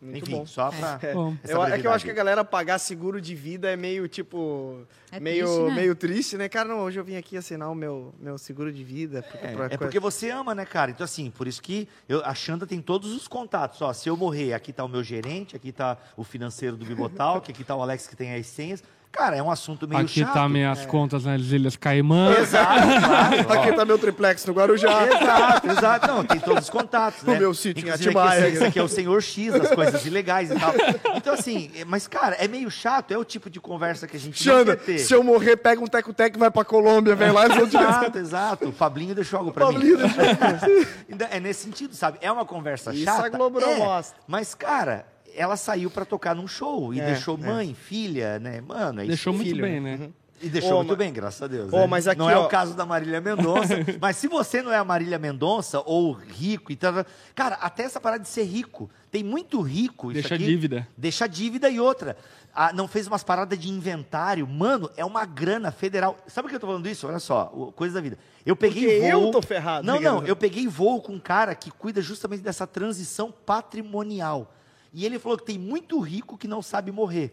Muito Enfim, bom. só para. É. Eu- é que eu acho que a galera pagar seguro de vida é meio, tipo, É meio, triste, né? meio triste, né? Cara, não, hoje eu vim aqui assinar o meu, meu seguro de vida. Porque, É, pra- é porque você ama, né, cara? Então, assim, por isso que eu, a Xanda tem todos os contatos. Ó, se eu morrer, aqui tá o meu gerente, aqui tá o financeiro do Bibotalk, aqui tá o Alex que tem as senhas. Cara, é um assunto meio Aqui chato. tá minhas contas nas Ilhas Caimã. Exato, claro. Aqui tá meu triplex no Guarujá. Exato, exato. Não, tem todos os contatos, O né? meu sítio em Inclusive, Atibaia. aqui, Esse aqui é o senhor X, das coisas ilegais e tal. Então, assim, é- mas, cara, é meio chato, é o tipo de conversa que a gente não Xanda, quer ter. se eu morrer, pega um teco-teco e vai pra Colômbia, vem lá e vou te Exato, exato. O Pablinho deixou algo pra Pablinho mim. Ainda é nesse sentido, sabe? É uma conversa Isso chata. a Globo não é, mostra. Mas, cara, ela saiu pra tocar num show e É, deixou é. mãe, filha, né? Mano, é isso. Deixou muito filho, bem, né? E deixou Ô, muito ma- bem, graças a Deus. Ô, né? mas aqui, não é ó- o caso da Marília Mendonça. mas se você não é a Marília Mendonça ou rico e tal. Cara, até essa parada de ser rico. Tem muito rico. isso Deixa aqui, dívida. Deixa dívida e outra. Ah, não fez umas paradas de inventário. Mano, é uma grana federal. Sabe por que eu tô falando isso? Olha só, o- coisa da vida. Eu peguei Porque voo. eu tô ferrado, Não, não. Eu peguei voo com um cara que cuida justamente dessa transição patrimonial. E ele falou que tem muito rico que não sabe morrer.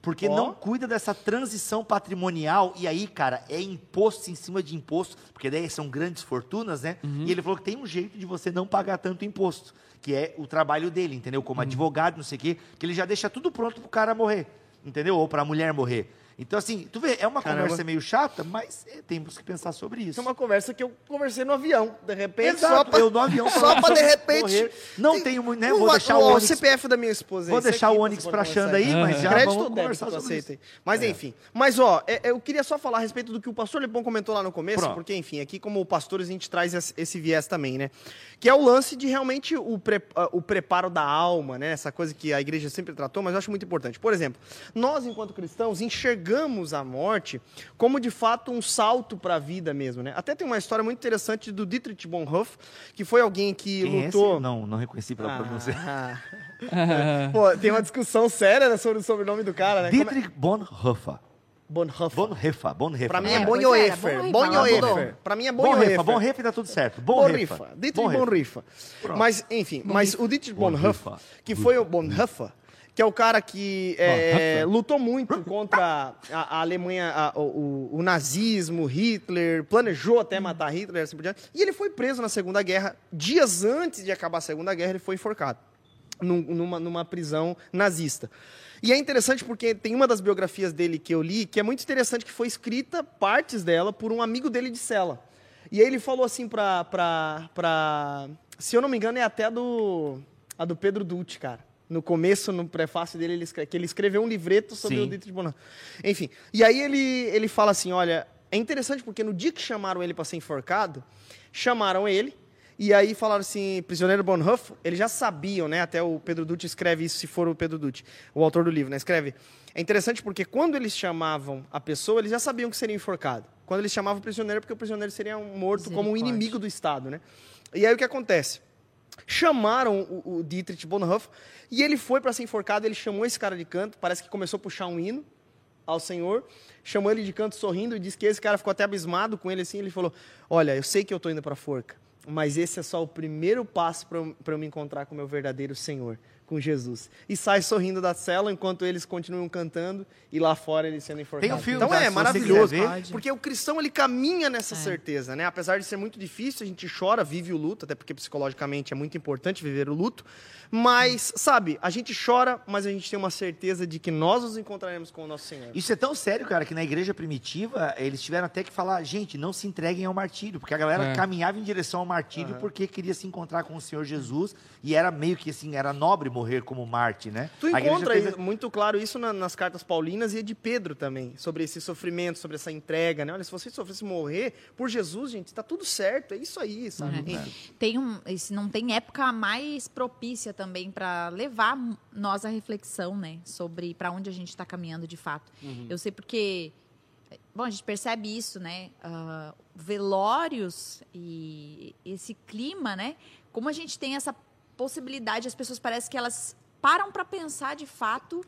Porque Ó. não cuida dessa transição patrimonial. E aí, cara, é imposto em cima de imposto. Porque daí são grandes fortunas, né? E ele falou que tem um jeito de você não pagar tanto imposto. Que é o trabalho dele, entendeu? Como advogado, não sei o quê. Que ele já deixa tudo pronto pro cara morrer. Entendeu? Ou pra mulher morrer. Então, assim, tu vê, é uma Caramba. conversa meio chata, mas é, temos que pensar sobre isso. É uma conversa que eu conversei no avião. De repente, Exato, só pra, eu no avião só pra de repente. Não tenho muito, né? Não Vou deixar ó, o Onix. CPF da minha esposa. Vou deixar o Onix pra Xanda aí, mas já Crédito vamos conversar sobre aceita isso. Mas enfim. Mas ó, é- eu queria só falar a respeito do que o pastor Lebon comentou lá no começo, Pronto. porque enfim, aqui como pastores a gente traz esse esse viés também, né? Que é o lance de realmente o, pre- ah, o preparo da alma, né? Essa coisa que a igreja sempre tratou, mas eu acho muito importante. Por exemplo, nós enquanto cristãos enxergamos a morte como de fato um salto para a vida mesmo, né? Até tem uma história muito interessante do Dietrich Bonhoeffer, que foi alguém que Quem é lutou esse? Não, não reconheci pela pronúncia. ah. Pô, tem uma discussão séria né, sobre o sobrenome do cara, né? Como é- Dietrich Bonhoeffer. Bonhoeffer. Bonhoeffer, Bonhoeffer. Pra mim É, é Bonhoeffer. Bonhoeffer. Bonhoeffer. Pra mim é Bonhoeffer, Bonhoeffer. Bonhoeffer dá tudo certo. Bonhoeffer. Bonhoeffer. Dietrich Bonhoeffer. Mas, enfim, mas o Dietrich Bonhoeffer, Bonhoeffer. que foi o Bonhoeffer, que é o cara que é, lutou muito contra a, a Alemanha, a- o, o- nazismo, Hitler, planejou até matar Hitler, assim por diante. E ele foi preso na Segunda Guerra. Dias antes de acabar a Segunda Guerra, ele foi enforcado num- numa, numa prisão nazista. E é interessante porque tem uma das biografias dele que eu li que é muito interessante, que foi escrita, partes dela, por um amigo dele de cela. E aí ele falou assim pra, pra, pra... Se eu não me engano, é até do, a do Pedro Dutti, cara. No começo, no prefácio dele, ele escreve, que ele escreveu um livreto sobre Sim. o Dietrich Bonhoeffer. Enfim, e aí ele, ele fala assim, olha, é interessante porque no dia que chamaram ele para ser enforcado, chamaram ele, e aí falaram assim, prisioneiro Bonhoeffer, eles já sabiam, né? Até o Pedro Dutti escreve isso, se for o Pedro Dutti, o autor do livro, né? Escreve. É interessante porque quando eles chamavam a pessoa, eles já sabiam que seria enforcado. Quando eles chamavam o prisioneiro, porque o prisioneiro seria um morto como um inimigo do Estado, né? E aí o que acontece? Chamaram o, o Dietrich Bonhoeffer e ele foi para ser enforcado, ele chamou esse cara de canto, parece que começou a puxar um hino ao Senhor, chamou ele de canto sorrindo e disse que esse cara ficou até abismado com ele assim, ele falou: "Olha, eu sei que eu estou indo para a forca, mas esse é só o primeiro passo para eu, eu me encontrar com o meu verdadeiro Senhor, com Jesus". E sai sorrindo da cela enquanto eles continuam cantando e lá fora ele sendo enforcado. Tem um filme, então tá? é maravilhoso, ver. porque o cristão ele caminha nessa certeza, né? Apesar de ser muito difícil, a gente chora, vive o luto, até porque psicologicamente é muito importante viver o luto. Mas, sabe, a gente chora, mas a gente tem uma certeza de que nós nos encontraremos com o nosso Senhor. Isso é tão sério, cara, que na igreja primitiva eles tiveram até que falar, gente, não se entreguem ao martírio, porque a galera É. caminhava em direção ao martírio porque queria se encontrar com o Senhor Jesus e era meio que assim, era nobre morrer como Marte, né? Tu A encontra fez- muito claro isso na- nas cartas paulinas e de Pedro também, sobre esse sofrimento, sobre essa entrega, né? Olha, se você sofresse morrer por Jesus, gente, tá tudo certo, é isso aí, sabe? É. Enfim. Tem um, esse não tem época mais propícia também para levar nós à reflexão, né, sobre para onde a gente está caminhando de fato. Eu sei porque, bom, a gente percebe isso, né, ah, velórios e esse clima, né, como a gente tem essa possibilidade, as pessoas parecem que elas param para pensar de fato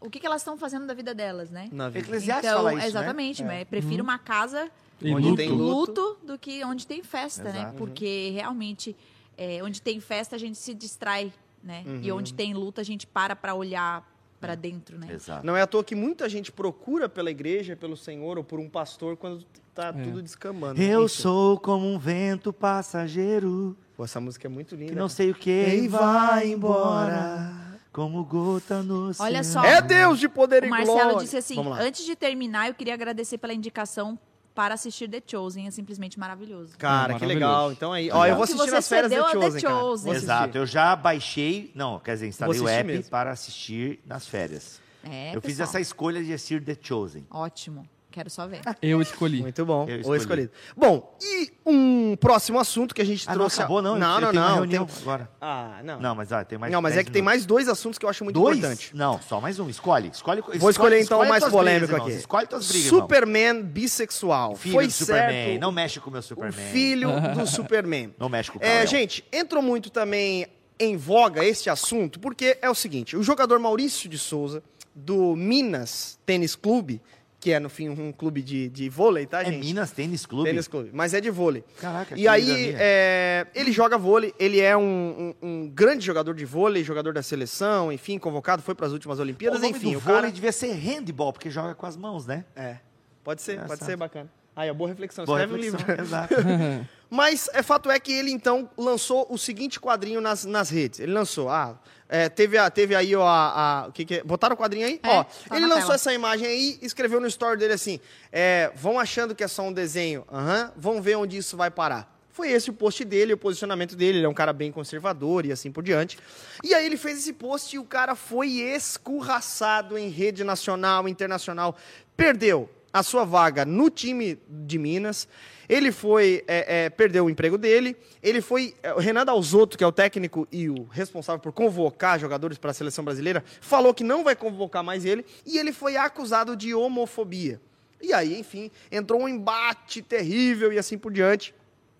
o que, que elas estão fazendo da vida delas, né? Na vida. Eclesiastes Então, fala isso, né? exatamente, mas prefiro uma casa E Onde luto. tem luto. do que onde tem festa, né? Exato. Porque realmente, é, onde tem festa, a gente se distrai, né? E onde tem luta, a gente para pra olhar pra dentro, né? Exato. Não é à toa que muita gente procura pela igreja, pelo Senhor ou por um pastor quando tá É. tudo descambando. Eu Enfim. sou como um vento passageiro, Pô, essa música é muito linda. que não sei o que E e vai embora, como gota no Olha oceano. só. É Deus de poder O e Marcelo glória. disse assim: antes de terminar, eu queria agradecer pela indicação para assistir The Chosen. É simplesmente maravilhoso. Cara, É, que legal. Então aí, ó, eu vou assistir você nas férias The Chosen, cara. Chosen. Exato, eu já baixei, não, quer dizer, instalei o app mesmo. para assistir nas férias. É, eu fiz pessoal. essa escolha de assistir The Chosen. Ótimo. Quero só ver. Eu escolhi. Muito bom, Eu o escolhi. escolhido. Bom, e um próximo assunto que a gente Ah, não trouxe... acabou não? Não, não, não. tem- agora. Ah, não. Não, mas ah, tem mais não, mas é 10 que tem mais dois assuntos que eu acho muito Dois? importante. Não, só mais um. Escolhe. escolhe Vou escolher então o mais polêmico brigas, aqui. Escolhe tuas brigas, irmão. Superman bissexual. Filho Foi do Superman. certo Não mexe com o meu o Superman. filho do Superman. Não mexe com o É, gente, entrou muito também em voga este assunto, porque é o seguinte: o jogador Maurício de Souza, do Minas Tênis Clube, que é, no fim, um clube de, de vôlei, tá, É gente? Minas Tênis Clube? Tênis Clube, mas é de vôlei. Caraca, E aí, é, ele joga vôlei, ele é um, um- um grande jogador de vôlei, jogador da seleção, enfim, convocado, foi para as últimas o Olimpíadas, nome enfim. o vôlei cara... devia ser handball, porque joga com as mãos, né? É, pode ser, pode ser bacana. Aí, ó, boa reflexão, Boa escreve um reflexão, livro. Exato. Mas é fato é que ele então lançou o seguinte quadrinho nas, nas redes. Ele lançou, ah, é, teve, a, teve aí ó, a, a- o que que é? Botaram o quadrinho aí? É, ó, tá ele lançou tela. essa imagem aí, escreveu no story dele assim: é, vão achando que é só um desenho, aham, vão ver onde isso vai parar. Foi esse o post dele, o posicionamento dele. Ele é um cara bem conservador e assim por diante. E aí ele fez esse post e o cara foi escurraçado em rede nacional, internacional. Perdeu a sua vaga no time de Minas. Ele foi, é, é, perdeu o emprego dele. Ele foi, é, o Renan Dalzotto, que é o técnico e o responsável por convocar jogadores para a seleção brasileira, falou que não vai convocar mais ele. E ele foi acusado de homofobia. E aí, enfim, entrou um embate terrível e assim por diante.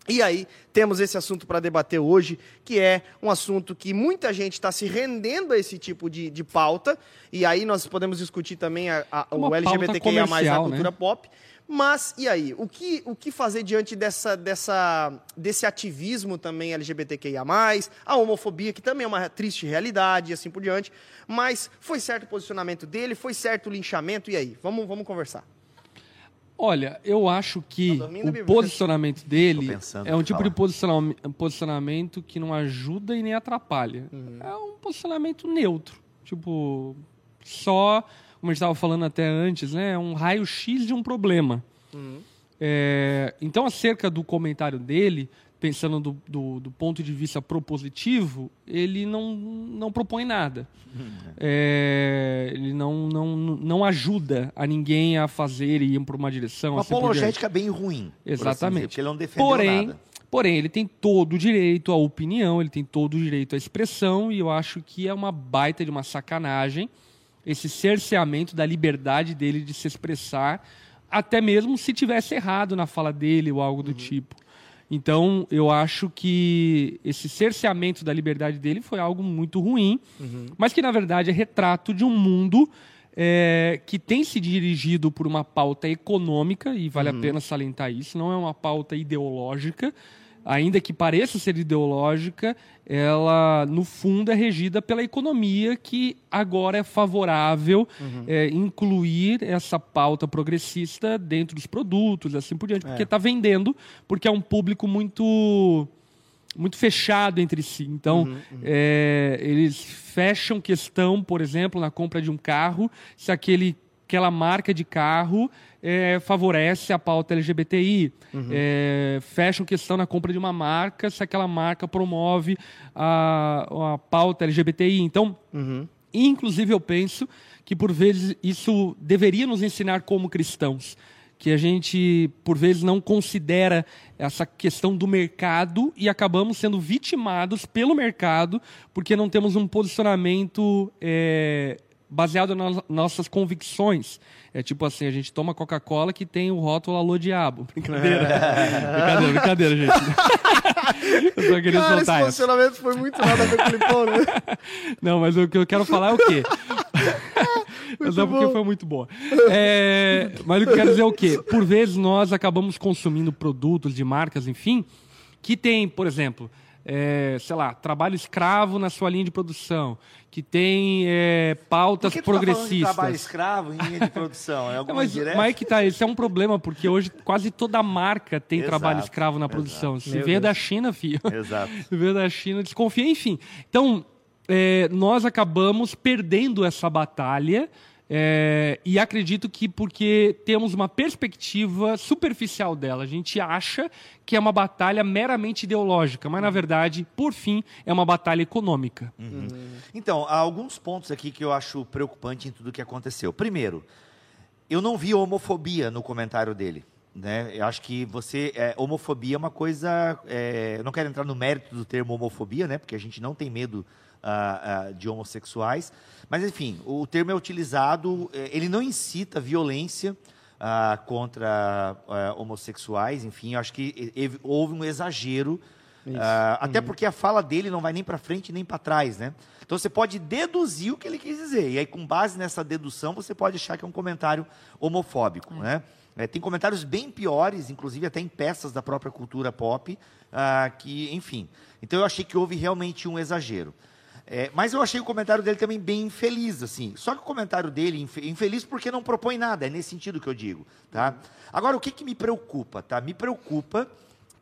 E aí, temos esse assunto para debater hoje, que é um assunto que muita gente está se rendendo a esse tipo de, de pauta. E aí nós podemos discutir também a, a, o LGBTQIA na comercial, cultura né? pop. Mas, e aí? O que, o que fazer diante dessa, dessa, desse ativismo também LGBTQIA? A homofobia, que também é uma triste realidade e assim por diante. Mas foi certo o posicionamento dele, foi certo o linchamento, e aí? Vamos, vamos conversar. Olha, eu acho que Tá o posicionamento dele pensando é um tipo de falar. posicionam- posicionamento que não ajuda e nem atrapalha. Uhum. É um posicionamento neutro. Tipo, só, como a gente estava falando até antes, né? É um raio-x de um problema. Uhum. É, então, acerca do comentário dele, pensando do, do, do ponto de vista propositivo, ele não, não propõe nada. É, ele não, não, não ajuda a ninguém a fazer e ir para uma direção. Uma assim apologética bem ruim. assim Exatamente. porque ele não defendeu porém, nada. porém, ele tem todo o direito à opinião, ele tem todo o direito à expressão, e eu acho que é uma baita de uma sacanagem esse cerceamento da liberdade dele de se expressar, até mesmo se tivesse errado na fala dele ou algo do tipo. Então, eu acho que esse cerceamento da liberdade dele foi algo muito ruim, mas que, na verdade, é retrato de um mundo é, que tem se dirigido por uma pauta econômica, e vale a pena salientar isso, não é uma pauta ideológica, ainda que pareça ser ideológica, ela, no fundo, é regida pela economia que agora é favorável é, incluir essa pauta progressista dentro dos produtos, assim por diante, porque está vendendo, porque é um público muito muito fechado entre si. Então, é, eles fecham questão, por exemplo, na compra de um carro, se aquele, aquela marca de carro é, favorece a pauta LGBTI. É, fecham questão na compra de uma marca, se aquela marca promove a, a pauta LGBTI. Então, Inclusive, eu penso que, por vezes, isso deveria nos ensinar como cristãos. Que a gente, por vezes, não considera essa questão do mercado e acabamos sendo vitimados pelo mercado porque não temos um posicionamento é, baseado nas nossas convicções. É tipo assim, a gente toma Coca-Cola que tem o rótulo Alô Diabo. Brincadeira. brincadeira, brincadeira, gente. eu só queria Cara, esse soltar essa. foi muito nada a ver com o Lipão, né? Não, mas o que eu quero falar é o quê? Mas é porque foi muito boa. É, mas eu quero dizer é o quê? Por vezes nós acabamos consumindo produtos de marcas, enfim, que tem, por exemplo, é, sei lá, trabalho escravo na sua linha de produção, que tem é, pautas Por que tu progressistas. Tá de trabalho escravo em linha de produção? É Não, alguma mas, mas é que tá, esse é um problema, porque hoje quase toda marca tem Exato, trabalho escravo na exato. produção. Se Meu vê Deus. da China, filho. Exato. Se vê da China, desconfia, enfim. Então, é, nós acabamos perdendo essa batalha. É, e acredito que porque temos uma perspectiva superficial dela. A gente acha que é uma batalha meramente ideológica, mas na verdade, por fim, é uma batalha econômica. Então, há alguns pontos aqui que eu acho preocupante em tudo que aconteceu. Primeiro, eu não vi homofobia no comentário dele. Né? Eu acho que você. é, homofobia é uma coisa. é, eu não quero entrar no mérito do termo homofobia, né? Porque a gente não tem medo ah, ah, de homossexuais. Mas, enfim, o termo é utilizado. é, ele não incita violência ah, contra ah, homossexuais. Enfim, eu acho que houve um exagero. ah, até porque a fala dele não vai nem para frente nem para trás, né? Então você pode deduzir o que ele quis dizer. E aí, com base nessa dedução, você pode achar que é um comentário homofóbico, né? É, tem comentários bem piores, inclusive até em peças da própria cultura pop, que, enfim. Então eu achei que houve realmente um exagero. É, mas eu achei o comentário dele também bem infeliz, assim. Só que o comentário dele, infe- infeliz porque não propõe nada, é nesse sentido que eu digo, tá? Agora, o que, que me preocupa, tá? Me preocupa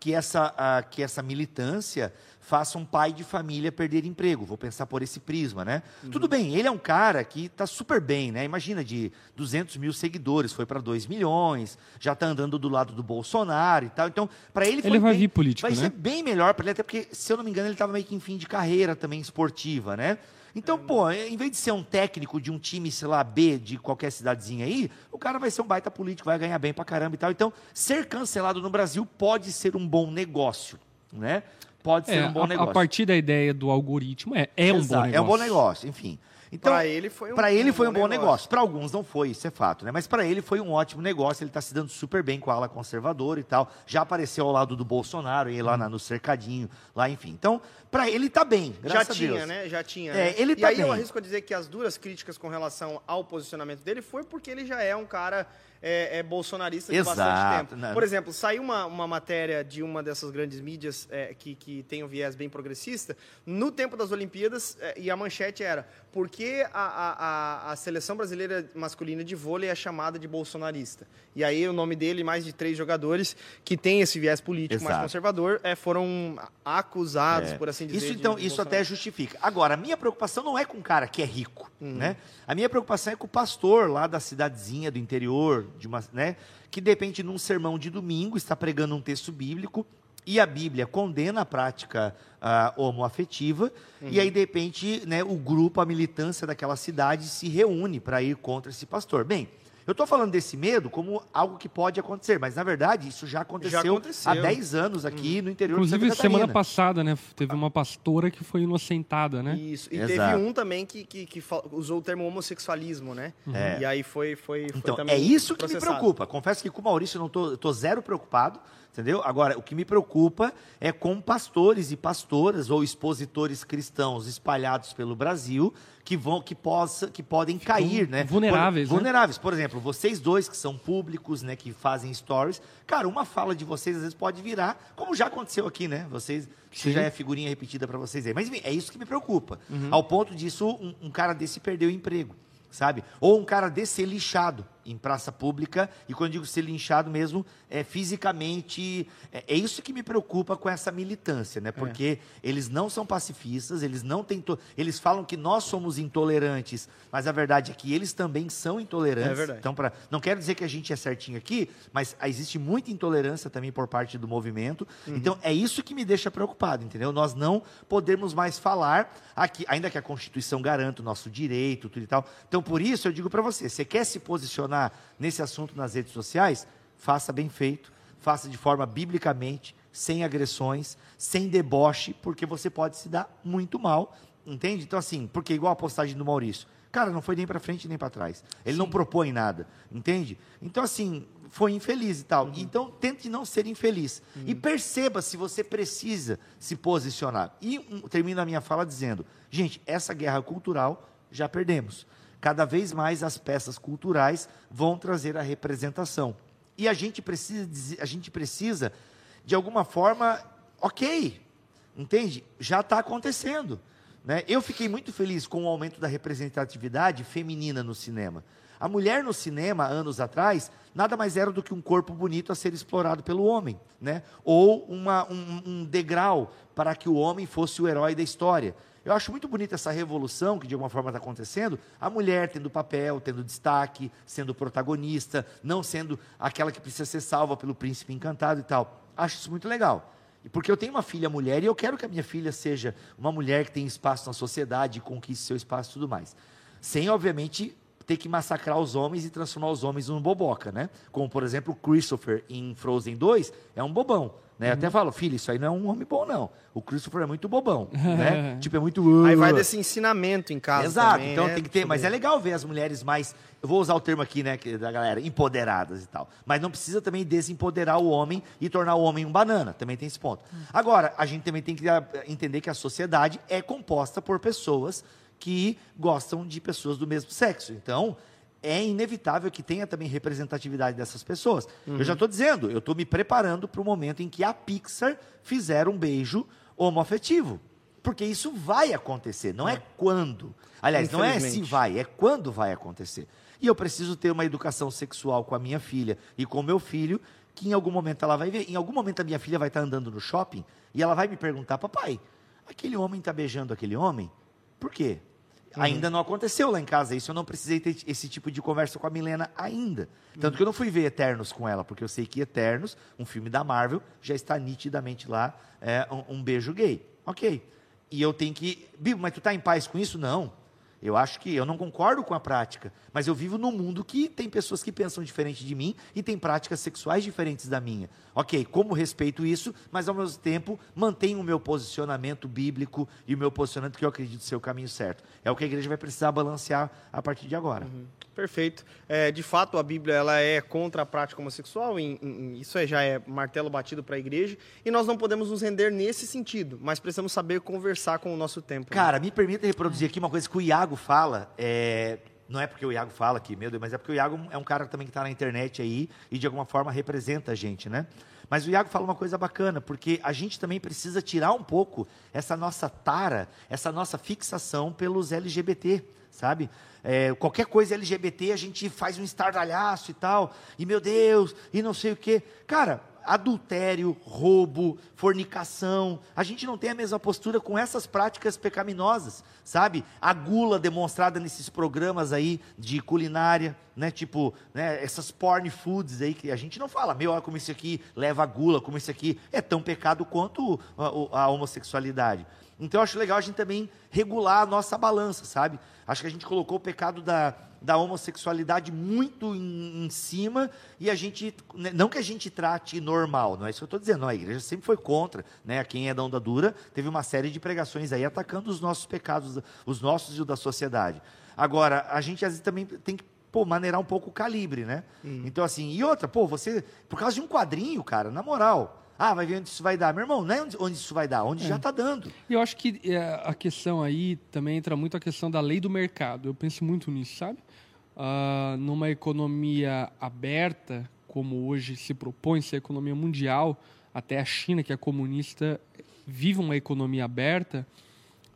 que essa, ah, que essa militância faça um pai de família perder emprego. Vou pensar por esse prisma, né? Tudo bem, ele é um cara que está super bem, né? Imagina, de 200 mil seguidores, foi para 2 milhões, já está andando do lado do Bolsonaro e tal. Então, para ele Ele vai bem- vir político, Vai né? ser bem melhor para ele, até porque, se eu não me engano, ele estava meio que em fim de carreira também esportiva, né? Então, pô, em vez de ser um técnico de um time, sei lá, B de qualquer cidadezinha aí, o cara vai ser um baita político, vai ganhar bem pra caramba e tal. Então, ser cancelado no Brasil pode ser um bom negócio, né? Pode ser É, um bom a, negócio. a partir da ideia do algoritmo, é, é um bom negócio. É um bom negócio, enfim. Então, Pra ele foi um- pra ele um foi um bom bom negócio. negócio. Para alguns não foi, isso é fato, né? Mas para ele foi um ótimo negócio. Ele está se dando super bem com a ala conservadora e tal. Já apareceu ao lado do Bolsonaro, e lá na- no cercadinho, lá, enfim. Então, para ele tá bem. Já tinha, Deus. né? Já tinha. É, né? ele e tá aí eu bem. arrisco a dizer que as duras críticas com relação ao posicionamento dele foi porque ele já é um cara é, é bolsonarista de Exato, bastante tempo. né? Por exemplo, saiu uma, uma matéria de uma dessas grandes mídias é, que, que tem um viés bem progressista no tempo das Olimpíadas é, e a manchete era por que a, a, a, seleção brasileira masculina de vôlei é chamada de bolsonarista? E aí o nome dele mais de três jogadores que têm esse viés político mais Exato. conservador é, foram acusados, É. por assim dizer. Isso então, isso até justifica. Agora, a minha preocupação não é com um cara que é rico, Uhum. né? A minha preocupação é com o pastor lá da cidadezinha do interior, de uma, né, que de repente num sermão de domingo está pregando um texto bíblico e a Bíblia condena a prática ah, homoafetiva e Uhum. aí de repente, né, o grupo, a militância daquela cidade se reúne para ir contra esse pastor. Bem, eu estou falando desse medo como algo que pode acontecer, mas na verdade isso já aconteceu, aconteceu. há 10 anos aqui no interior Inclusive, de Santa Catarina. semana passada, né? Teve uma pastora que foi inocentada, né? Isso. E Exato. teve um também que, que, que usou o termo homossexualismo, né? É. E aí foi, foi, foi Então, também é isso que me processado. preocupa. Confesso que com o Maurício eu não tô, eu tô zero preocupado, entendeu? Agora, o que me preocupa é com pastores e pastoras ou expositores cristãos espalhados pelo Brasil que vão que possa que podem cair, né? vulneráveis, Por, né? vulneráveis. Por exemplo, vocês dois que são públicos, né, que fazem stories, cara, uma fala de vocês às vezes pode virar, como já aconteceu aqui, né? Vocês Sim. já é figurinha repetida para vocês aí. Mas enfim, é isso que me preocupa. Uhum. Ao ponto disso um, um cara desse perder o emprego sabe? Ou um cara desse ser lixado em praça pública, e quando eu digo ser linchado mesmo, é fisicamente. É, é isso que me preocupa com essa militância, né? Porque eles não são pacifistas, eles não têm. to- Eles falam que nós somos intolerantes, mas a verdade é que eles também são intolerantes. É verdade. Então, pra, não quero dizer que a gente é certinho aqui, mas existe muita intolerância também por parte do movimento. Então, é isso que me deixa preocupado, entendeu? Nós não podemos mais falar aqui, ainda que a Constituição garanta o nosso direito, tudo e tal. Então, por isso, eu digo para você: você quer se posicionar nesse assunto nas redes sociais? Faça bem feito, faça de forma biblicamente, sem agressões, sem deboche, porque você pode se dar muito mal, entende? Então, assim, porque igual a postagem do Maurício. Cara, não foi nem para frente nem para trás. Ele não propõe nada, entende? Então, assim, foi infeliz e tal. Então, tente não ser infeliz. E perceba se você precisa se posicionar. E um, termino a minha fala dizendo: gente, essa guerra cultural já perdemos. Cada vez mais as peças culturais vão trazer a representação. E a gente precisa, a gente precisa de alguma forma, ok, entende? Já está acontecendo. Né? Eu fiquei muito feliz com o aumento da representatividade feminina no cinema. A mulher no cinema, anos atrás, nada mais era do que um corpo bonito a ser explorado pelo homem, né? ou uma- um, um degrau para que o homem fosse o herói da história. Eu acho muito bonita essa revolução que de alguma forma está acontecendo, a mulher tendo papel, tendo destaque, sendo protagonista, não sendo aquela que precisa ser salva pelo príncipe encantado e tal. Acho isso muito legal. Porque eu tenho uma filha mulher e eu quero que a minha filha seja uma mulher que tenha espaço na sociedade, conquiste seu espaço e tudo mais. Sem, obviamente, ter que massacrar os homens e transformar os homens num boboca, né? Como, por exemplo, Christopher em Frozen 2 é um bobão. Né? Eu até falo, filho, isso aí não é um homem bom, não. O Christopher é muito bobão, né? tipo, é muito... Aí vai desse ensinamento em casa Exato, também, então né? tem que ter, mas é legal ver as mulheres mais, eu vou usar o termo aqui, né, que- da galera, empoderadas e tal. Mas não precisa também desempoderar o homem e tornar o homem um banana, também tem esse ponto. Agora, a gente também tem que ah, entender que a sociedade é composta por pessoas que gostam de pessoas do mesmo sexo. Então, é inevitável que tenha também representatividade dessas pessoas. Eu já estou dizendo, eu estou me preparando para o momento em que a Pixar fizer um beijo homoafetivo. Porque isso vai acontecer, não é quando. Aliás, não é se vai, é quando vai acontecer. E eu preciso ter uma educação sexual com a minha filha e com o meu filho, que em algum momento ela vai ver. Em algum momento a minha filha vai estar andando no shopping e ela vai me perguntar, papai, aquele homem está beijando aquele homem? Por quê? Ainda não aconteceu lá em casa isso, eu não precisei ter esse tipo de conversa com a Milena ainda. Tanto que eu não fui ver Eternos com ela, porque eu sei que Eternos, um filme da Marvel, já está nitidamente lá é, um, um beijo gay. Ok. E eu tenho que. Bibo, mas tu tá em paz com isso? Não. Eu acho que eu não concordo com a prática, mas eu vivo num mundo que tem pessoas que pensam diferente de mim e tem práticas sexuais diferentes da minha. Ok, como respeito isso, mas ao mesmo tempo mantenho o meu posicionamento bíblico e o meu posicionamento que eu acredito ser o caminho certo. É o que a igreja vai precisar balancear a partir de agora. Perfeito. É, de fato, a Bíblia ela é contra a prática homossexual, em- em- isso é- já é martelo batido para a igreja, e nós não podemos nos render nesse sentido, mas precisamos saber conversar com o nosso tempo. né? Cara, me permita reproduzir aqui uma coisa que o Iago fala. é, Não é porque o Iago fala aqui, meu Deus, mas é porque o Iago é um cara também que está na internet aí e de alguma forma representa a gente, né? Mas o Iago fala uma coisa bacana, porque a gente também precisa tirar um pouco essa nossa tara, essa nossa fixação pelos LGBT, sabe? É, qualquer coisa LGBT a gente faz um estardalhaço e tal, e meu Deus, e não sei o quê. Cara, adultério, roubo, fornicação. A gente não tem a mesma postura com essas práticas pecaminosas, sabe? A gula demonstrada nesses programas aí de culinária, né? Tipo, né, essas porn foods aí que a gente não fala, meu, olha como isso aqui leva a gula, como isso aqui é tão pecado quanto a, a homossexualidade. Então eu acho legal a gente também regular a nossa balança, sabe? Acho que a gente colocou o pecado da, da homossexualidade muito em, em cima e a gente, né, não que a gente trate normal, não é isso que eu estou dizendo, não, a igreja sempre foi contra, né? Quem é da onda dura teve uma série de pregações aí atacando os nossos pecados, os nossos e o da sociedade. Agora, a gente às vezes também tem que pô, maneirar um pouco o calibre, né? Então, assim, e outra, pô, você, por causa de um quadrinho, cara, na moral, ah, vai ver onde isso vai dar. Meu irmão, não é onde, isso vai dar, onde já está dando. E eu acho que é, a questão aí também entra muito a questão da lei do mercado. Eu penso muito nisso, sabe? Ah, numa economia aberta, como hoje se propõe ser a economia mundial, até a China, que é comunista, vive uma economia aberta,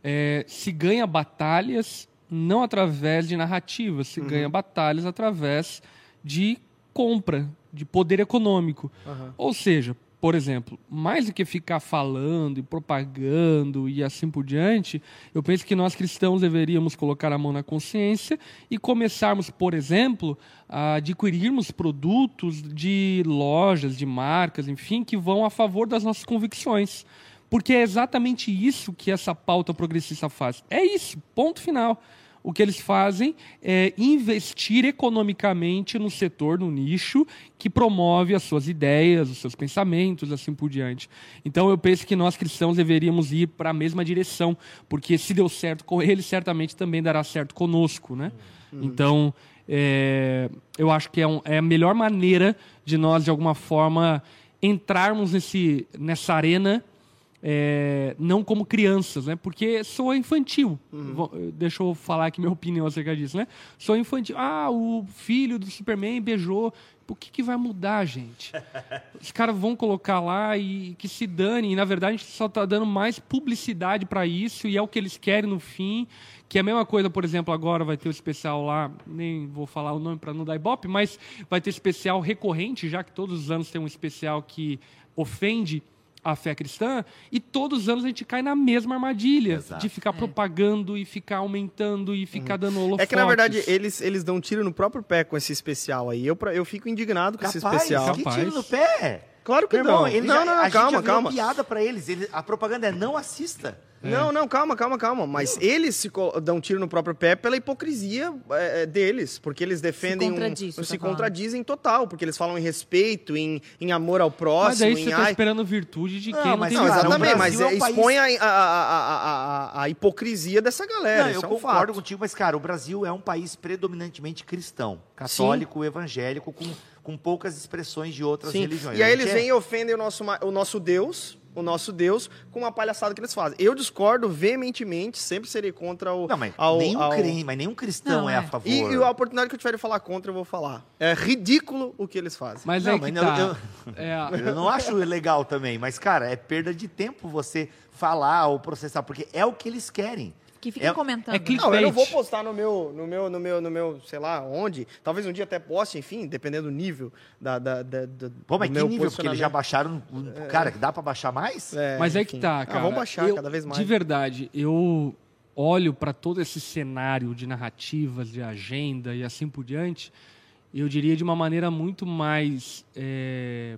é, se ganha batalhas não através de narrativas, se ganha batalhas através de compra, de poder econômico. Ou seja, por exemplo, mais do que ficar falando e propagando e assim por diante, eu penso que nós cristãos deveríamos colocar a mão na consciência e começarmos, por exemplo, a adquirirmos produtos de lojas, de marcas, enfim, que vão a favor das nossas convicções. Porque é exatamente isso que essa pauta progressista faz. É isso, ponto final. O que eles fazem é investir economicamente no setor, no nicho, que promove as suas ideias, os seus pensamentos, assim por diante. Então eu penso que nós cristãos deveríamos ir para a mesma direção, porque se deu certo com eles, certamente também dará certo conosco, né? Então, é, eu acho que é, um- é a melhor maneira de nós, de alguma forma, entrarmos nesse, nessa arena é, não como crianças, né? Porque sou infantil. Uhum. Vou- Deixa eu falar aqui minha opinião acerca disso, né? Sou infantil. Ah, o filho do Superman beijou. O que, que vai mudar, gente? Os caras vão colocar lá e que se dane. E, na verdade, a gente só está dando mais publicidade para isso e é o que eles querem no fim. Que é a mesma coisa, por exemplo, agora vai ter o especial lá, nem vou falar o nome para não dar ibope, mas vai ter especial recorrente, já que todos os anos tem um especial que ofende a fé cristã, e todos os anos a gente cai na mesma armadilha Exato. de ficar propagando e ficar aumentando e ficar dando holofotes. É que, na verdade, eles, eles dão um tiro no próprio pé com esse especial aí. Eu, eu fico indignado com esse Capaz, especial. que Capaz. tiro no pé. Claro que Meu irmão, não. ele não, já, não, a gente calma, calma. piada pra eles. Ele- A propaganda é não assista. Não, não, calma, calma, calma. Mas eles se dão um tiro no próprio pé pela hipocrisia é, é, deles. Porque eles defendem. um- contradiz, você se tá falando. contradizem total. Porque eles falam em respeito, em, em amor ao Mas próximo. aí em, você está ai- esperando virtude de Não, quem não, mas tem Não, virtude. o exatamente, mas é um é, país- expõe a, a, a, a, a- hipocrisia dessa galera. Não, isso eu é um concordo fato. contigo, mas, cara, o Brasil é um país predominantemente cristão, católico, evangélico, com, com poucas expressões de outras Sim. religiões. E aí eles gente vêm e ofendem o nosso, o nosso Deus, o nosso Deus, com uma palhaçada que eles fazem. Eu discordo veementemente, sempre serei contra o. Não, mas ao- nenhum ao- crente, mas nenhum cristão Não, é, é. a favor. E, e a oportunidade que eu tiver de falar contra, eu vou falar. É ridículo o que eles fazem. Mas Não, aí mas que eu- tá. eu- É, Eu não acho legal também, mas, cara, é perda de tempo você falar ou processar, porque é o que eles querem. Que fiquem É- comentando. é Não, eu não vou postar no meu, no meu, no meu, no meu, sei lá, onde. Talvez um dia até poste, enfim, dependendo do nível da, da, da, da- Pô, mas do que meu nível? Porque eles já baixaram. Cara, que dá pra baixar mais? É, Mas é enfim. que tá, Ah, cara. vamos baixar Eu, cada vez mais. De verdade, eu olho para todo esse cenário de narrativas, de agenda e assim por diante, eu diria de uma maneira muito mais é,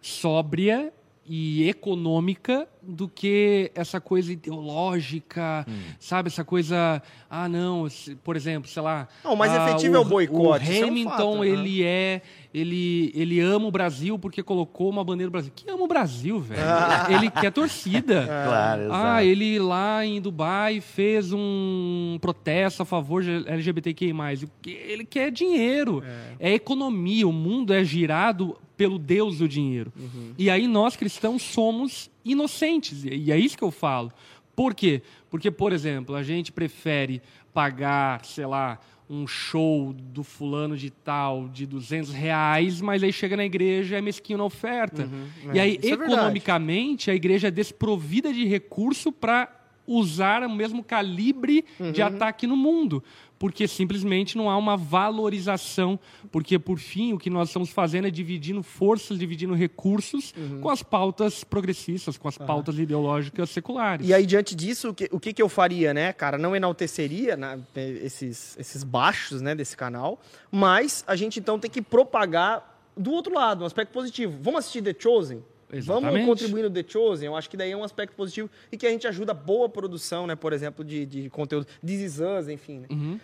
sóbria e econômica do que essa coisa ideológica, Hum. sabe? Essa coisa, ah, não, por exemplo, sei lá. Não, o mais ah, efetivo é o boicote, O isso é um Hamilton, fato, né? ele é, ele, ele ama o Brasil porque colocou uma bandeira do Brasil. Que ama o Brasil, velho? Ele quer torcida. Claro, exato. Ah, ele lá em Dubai fez um protesto a favor de LGBTQI+. O que- Ele quer dinheiro. É. economia. O mundo é girado pelo Deus do dinheiro. E aí nós cristãos somos inocentes. E é isso que eu falo. Por quê? Porque, por exemplo, a gente prefere pagar, sei lá, um show do fulano de tal de 200 reais, mas aí chega na igreja é mesquinho na oferta. E aí, Isso é economicamente, a igreja é desprovida de recurso para usar o mesmo calibre de ataque no mundo. Porque simplesmente não há uma valorização. Porque, por fim, o que nós estamos fazendo é dividindo forças, dividindo recursos com as pautas progressistas, com as pautas ideológicas seculares. E aí, diante disso, o que, o que, que eu faria, né, cara? Não enalteceria né, esses, esses baixos né, desse canal, mas a gente então tem que propagar do outro lado, um aspecto positivo. Vamos assistir The Chosen? Vamos Exatamente. contribuir no The Chosen? Eu acho que daí é um aspecto positivo e que a gente ajuda a boa produção, né? Por exemplo, de, de conteúdo. This Is Us, enfim. Né? Uhum.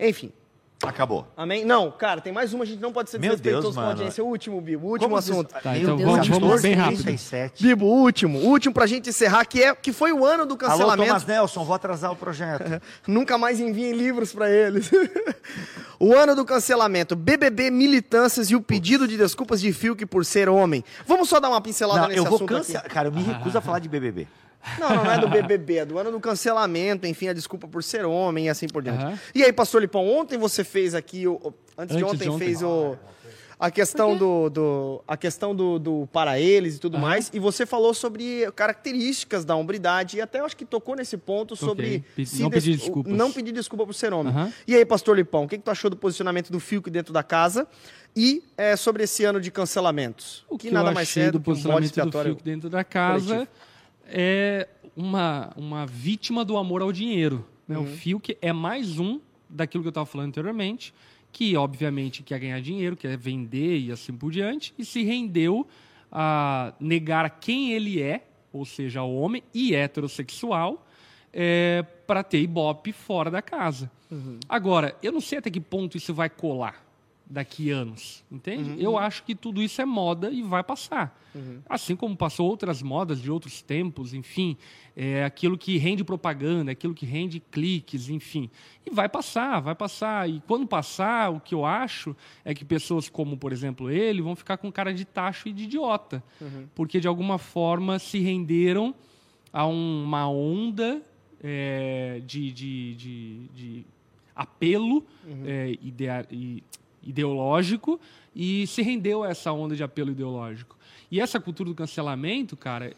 Enfim, Acabou. amém? Não, cara, tem mais uma, a gente não pode ser Meu desrespeitoso Deus, com a mano. audiência. O último, Bibo, o último Como assunto. Tá, Meu então Deus, vamos- vamos 14, bem rápido. 37. Bibo, o último. O último pra gente encerrar, que, é, que foi o ano do Alô, cancelamento. Thomas Nelson, vou atrasar o projeto. Nunca mais enviem livros pra eles. o ano do cancelamento, BBB, militâncias e o pedido de desculpas de Fiuk por ser homem. Vamos só dar uma pincelada Não, nesse eu vou assunto cancelar. Cara, eu me recuso a falar de BBB. Não, não, é do BBB, é do ano do cancelamento, enfim, a desculpa por ser homem e assim por diante. Aham. E aí, pastor Lipão, ontem você fez aqui, o, o- antes, de Antes ontem, de ontem. fez o... A questão do, do- a questão do, do para eles e tudo Aham. mais, e você falou sobre características da hombridade, e até eu acho que tocou nesse ponto sobre Pe- se não des- pedir desculpas. não pedir desculpa por ser homem. Aham. E aí, pastor Lipão, o que, que tu achou do posicionamento do Fiuk dentro da casa e é, sobre esse ano de cancelamentos? O que, nada eu mais é do do que um posicionamento do expiatório. Fiuk dentro da casa coletivo. É uma, uma vítima do amor ao dinheiro. né? Uhum. O Fiuk é mais um daquilo que eu estava falando anteriormente, que obviamente quer ganhar dinheiro, quer vender e assim por diante, e se rendeu a negar quem ele é, ou seja, homem e heterossexual, para ter ibope fora da casa. Uhum. Agora, eu não sei até que ponto isso vai colar. Daqui anos, entende? Eu acho que tudo isso é moda e vai passar. Assim como passou outras modas de outros tempos, enfim, é aquilo que rende propaganda, aquilo que rende cliques, enfim. E vai passar, vai passar. E quando passar, o que eu acho é que pessoas como, por exemplo, ele, vão ficar com cara de tacho e de idiota. Porque, de alguma forma, se renderam a um- uma onda é, de, de, de, de apelo é, idea- e- ideológico e se rendeu a essa onda de apelo ideológico. E essa cultura do cancelamento, cara,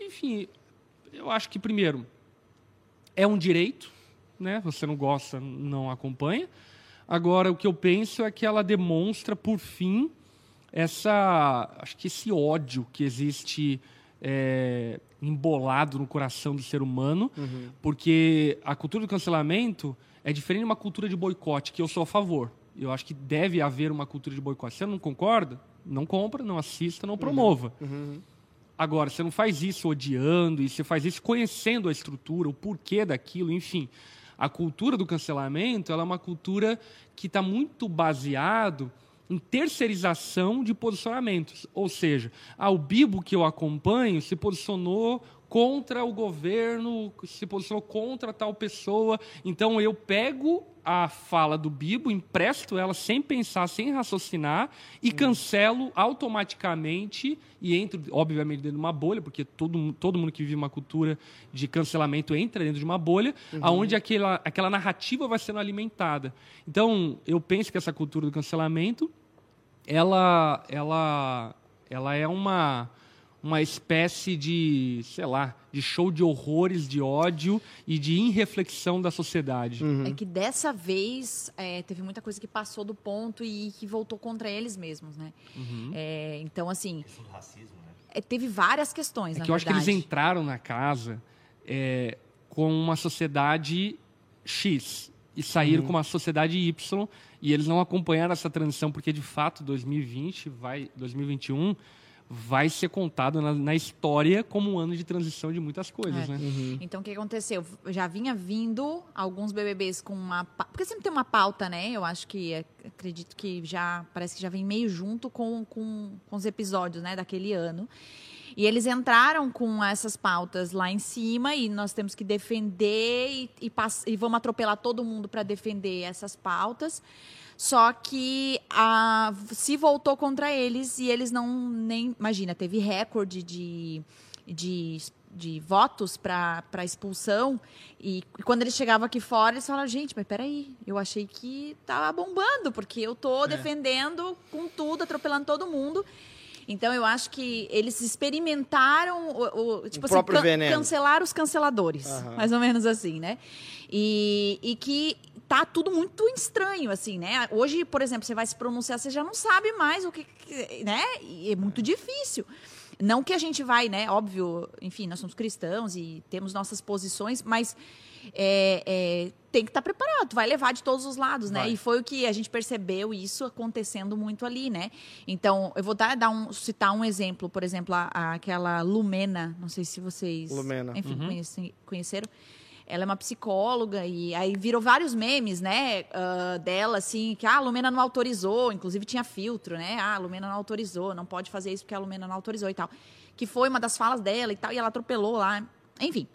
enfim, eu acho que, primeiro, é um direito, né? Você não gosta, não acompanha. Agora, o que eu penso é que ela demonstra, por fim, essa, acho que esse ódio que existe é, embolado no coração do ser humano, porque a cultura do cancelamento é diferente de uma cultura de boicote, que eu sou a favor. Eu acho que deve haver uma cultura de boicote. Você não concorda, não compra, não assista, não promova. Agora, você não faz isso odiando, e você faz isso conhecendo a estrutura, o porquê daquilo, enfim. A cultura do cancelamento ela é uma cultura que está muito baseado em terceirização de posicionamentos. Ou seja, ah, o Bibo que eu acompanho se posicionou contra o governo, se posicionou contra tal pessoa. Então eu pego a fala do Bibo, empresto ela sem pensar, sem raciocinar e cancelo automaticamente e entro, obviamente, dentro de uma bolha, porque todo, todo mundo que vive uma cultura de cancelamento entra dentro de uma bolha, aonde aquela, aquela narrativa vai sendo alimentada. Então, eu penso que essa cultura do cancelamento ela, ela, ela é uma, uma espécie de, sei lá, de show de horrores, de ódio e de irreflexão da sociedade. É que dessa vez é, teve muita coisa que passou do ponto e que voltou contra eles mesmos, né? É, então, assim, é, teve várias questões, É na que eu acho que eles entraram na casa é, com uma sociedade X e saíram com uma sociedade Y e eles não acompanharam essa transição porque de fato 2020 vai 2021 vai ser contado na, na história como um ano de transição de muitas coisas, É. né? Então, o que aconteceu? Já vinha vindo alguns BBBs com uma... Porque sempre tem uma pauta, né? Eu acho que, é, acredito que já... Parece que já vem meio junto com, com, com os episódios, né? Daquele ano. E eles entraram com essas pautas lá em cima e nós temos que defender e, e, pass- e vamos atropelar todo mundo para defender essas pautas. Só que a, se voltou contra eles e eles não nem. Imagina, teve recorde de, de, de votos para expulsão. E, e quando eles chegavam aqui fora, eles falaram: gente, mas peraí, eu achei que tava bombando, porque eu tô defendendo com tudo, atropelando todo mundo. Então eu acho que eles experimentaram o, o- tipo assim, próprio can- cancelar os canceladores, Aham. mais ou menos assim, né? E, e que tá tudo muito estranho, assim, né? Hoje, por exemplo, você vai se pronunciar, você já não sabe mais o que, né? E é muito difícil. Não que a gente vai, né? Óbvio, enfim, nós somos cristãos e temos nossas posições, mas é, é, tem que estar preparado, vai levar de todos os lados, né? Vai. E foi o que a gente percebeu isso acontecendo muito ali, né? Então, eu vou dar, dar um, citar um exemplo, por exemplo, a, a- aquela Lumena, não sei se vocês Lumena. enfim, conhecem- conheceram. Ela é uma psicóloga e aí virou vários memes, né, ah, dela, assim, que ah, a Lumena não autorizou, inclusive tinha filtro, né? Ah, a Lumena não autorizou, não pode fazer isso porque a Lumena não autorizou e tal. Que foi uma das falas dela e tal, e ela atropelou lá. Enfim.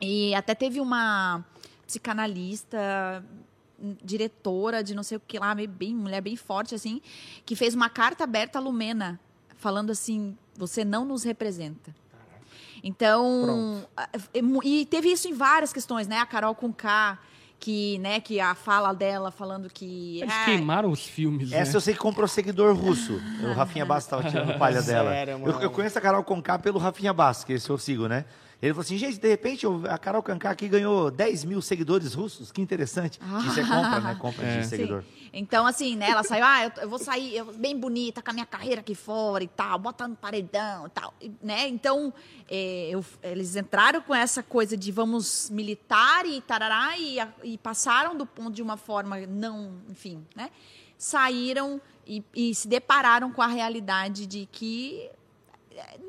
E até teve uma psicanalista, hum, diretora de não sei o que lá, bem, mulher bem forte, assim, que fez uma carta aberta à Lumena, falando assim: você não nos representa. Então, a- é e teve isso em várias questões, né? A Carol com K, que, né, que a fala dela falando que Eles ah, queimaram os filmes, Essa né? eu sei que comprou seguidor russo. O Rafinha Bastos estava tirando palha dela. Sério, eu, eu conheço a Carol Conká pelo Rafinha Bastos, que esse eu sigo, né? Ele falou assim, gente, de repente a Carol Conká aqui ganhou 10 mil seguidores russos, que interessante. Isso é compra, né? Compra É. de Sim. seguidor. Então, assim, né? Ela saiu, ah, eu, eu vou sair eu- bem bonita com a minha carreira aqui fora e tal, bota no paredão e tal, e, né? Então, é, eu- eles entraram com essa coisa de vamos militar e tarará e, a- e passaram do ponto de uma forma não, enfim, né? Saíram e, e se depararam com a realidade de que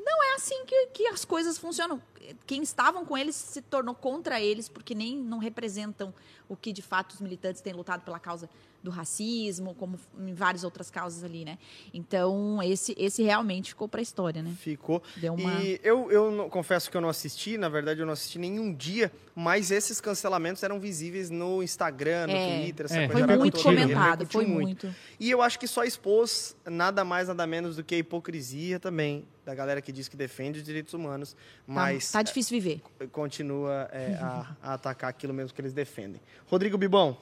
não é assim que, que as coisas funcionam. quem estavam com eles se tornou contra eles, porque nem não representam o que de fato os militantes têm lutado pela causa do racismo, como em várias outras causas ali, né? Então, esse, esse realmente ficou para a história, né? Ficou. Deu uma- E eu, eu não- confesso que eu não assisti, na verdade eu não assisti nenhum dia, mas esses cancelamentos eram visíveis no Instagram, no É. Twitter, essa É, coisa Foi muito comentado, foi muito. E eu acho que só expôs nada mais, nada menos do que a hipocrisia também da galera que diz que defende os direitos humanos, Tá- mas tá, difícil viver. continua é, a, a atacar aquilo mesmo que eles defendem. Rodrigo Bibão,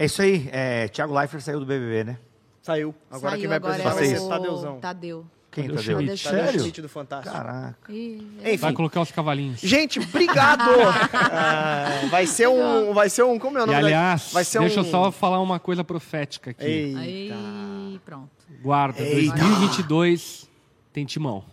É isso aí. É, Thiago Leifert saiu do BBB, né? saiu. Agora Saiu quem vai agora apresentar vai é ser o Tadeuzão. Tadeu. Quem, Tadeu Tadeu? Schmidt. Tadeu Sério? Schmidt do Fantástico. Caraca. Ih, Enfim, Vai colocar os cavalinhos. Gente, obrigado! Ah, vai ser um. Vai ser um. Como é o E nome da- aliás, vai ser deixa um... eu só falar uma coisa profética aqui. Eita. Aí, pronto. Guarda, Eita. 2022 tem timão.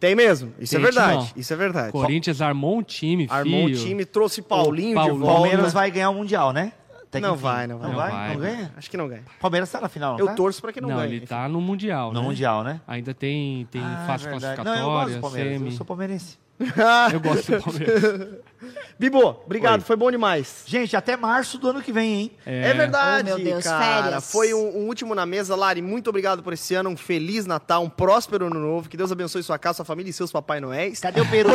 Tem mesmo, isso é Tem verdade. timão. Isso é verdade. Corinthians armou um time, Armou um filho. time, trouxe Paulinho, Paulinho. de O volta. Palmeiras vai ganhar o Mundial, né? Até que Não enfim. vai, não vai. Não Não vai? vai. Não ganha? Acho que não ganha. Palmeiras tá na final, não Eu tá? torço pra que não, Não, ganhe. ele tá no Mundial, No né? Mundial, né? Ainda tem, tem Ah, fase verdade. classificatória, Não, eu gosto do Palmeiras. semi. Eu sou palmeirense. Eu gosto do Palmeiras. Bibo, obrigado, Oi. foi bom demais. Gente, até março do ano que vem, hein? É, verdade, Oh, meu Deus, cara. férias. Foi um, um último na mesa. Lari, muito obrigado por esse ano. Um feliz Natal, um próspero ano novo. Que Deus abençoe sua casa, sua família e seus Papai Noéis. Cadê o Peru?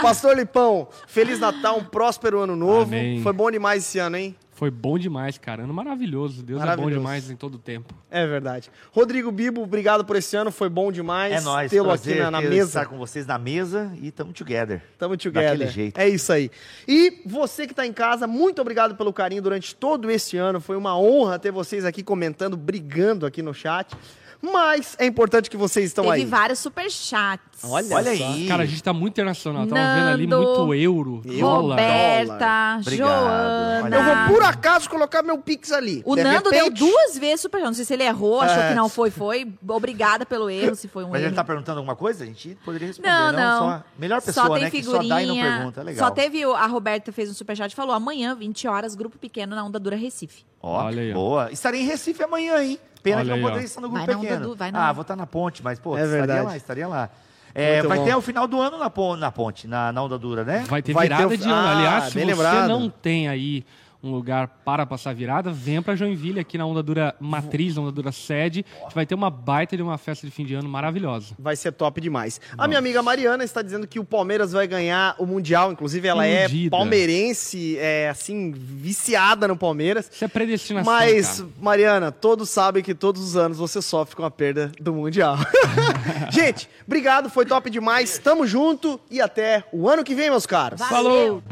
Pastor Lipão, feliz Natal, um próspero ano novo. Amém. Foi bom demais esse ano, hein? Foi bom demais, cara. Ano maravilhoso. Deus é Maravilhoso. bom demais em todo tempo. É verdade. Rodrigo Bibo, obrigado por esse ano. Foi bom demais É nóis, tê-lo prazer aqui na, na mesa. estar com vocês na mesa e tamo together. Tamo together. Daquele jeito. É isso aí. E você que tá em casa, muito obrigado pelo carinho durante todo esse ano. Foi uma honra ter vocês aqui comentando, brigando aqui no chat. Mas é importante que vocês estão Teve aí. vários superchats. Olha, Olha só. aí. Cara, a gente tá muito internacional. Tava vendo ali Nando, muito euro, dólar. Roberta, Obrigado. Joana. Eu vou por acaso colocar meu Pix ali. O De Nando deu repente- duas vezes superchat. Não sei se ele errou, achou É. que não foi, foi. Obrigada pelo erro, se foi um Mas erro. ele tá perguntando alguma coisa? A gente poderia responder. Não, não. Só, melhor pessoa, só tem né? figurinha. Que só dá e não pergunta. É legal. Só teve a Roberta fez um superchat e falou: amanhã, 20 horas, grupo pequeno na Onda Dura Recife. Ó, Olha aí, ó. boa. Estarei em Recife amanhã, hein? Pena Olha que não aí, ó. poderia estar no grupo Vai na onda pequeno. do- vai na- ah, vou estar na ponte, mas, pô, É estaria verdade. lá, estaria lá. É, Muito vai bom. ter o final do ano na, pon- na ponte, na, na onda dura, né? Vai ter Vai ter virada o- de ano. Ah, Aliás, se bem você lembrado. não tem aí um lugar para passar virada, venha pra Joinville, aqui na Onda Dura Matriz, Onda Dura Sede. A gente vai ter uma baita de uma festa de fim de ano maravilhosa. Vai ser top demais. A minha amiga Mariana está dizendo que o Palmeiras vai ganhar o Mundial. Inclusive, ela Iludida. é palmeirense, é assim, viciada no Palmeiras. Isso é predestinação, Mas, cara. Mariana, todos sabem que todos os anos você sofre com a perda do Mundial. Gente, obrigado, foi top demais. Tamo junto e até o ano que vem, meus caros. Valeu!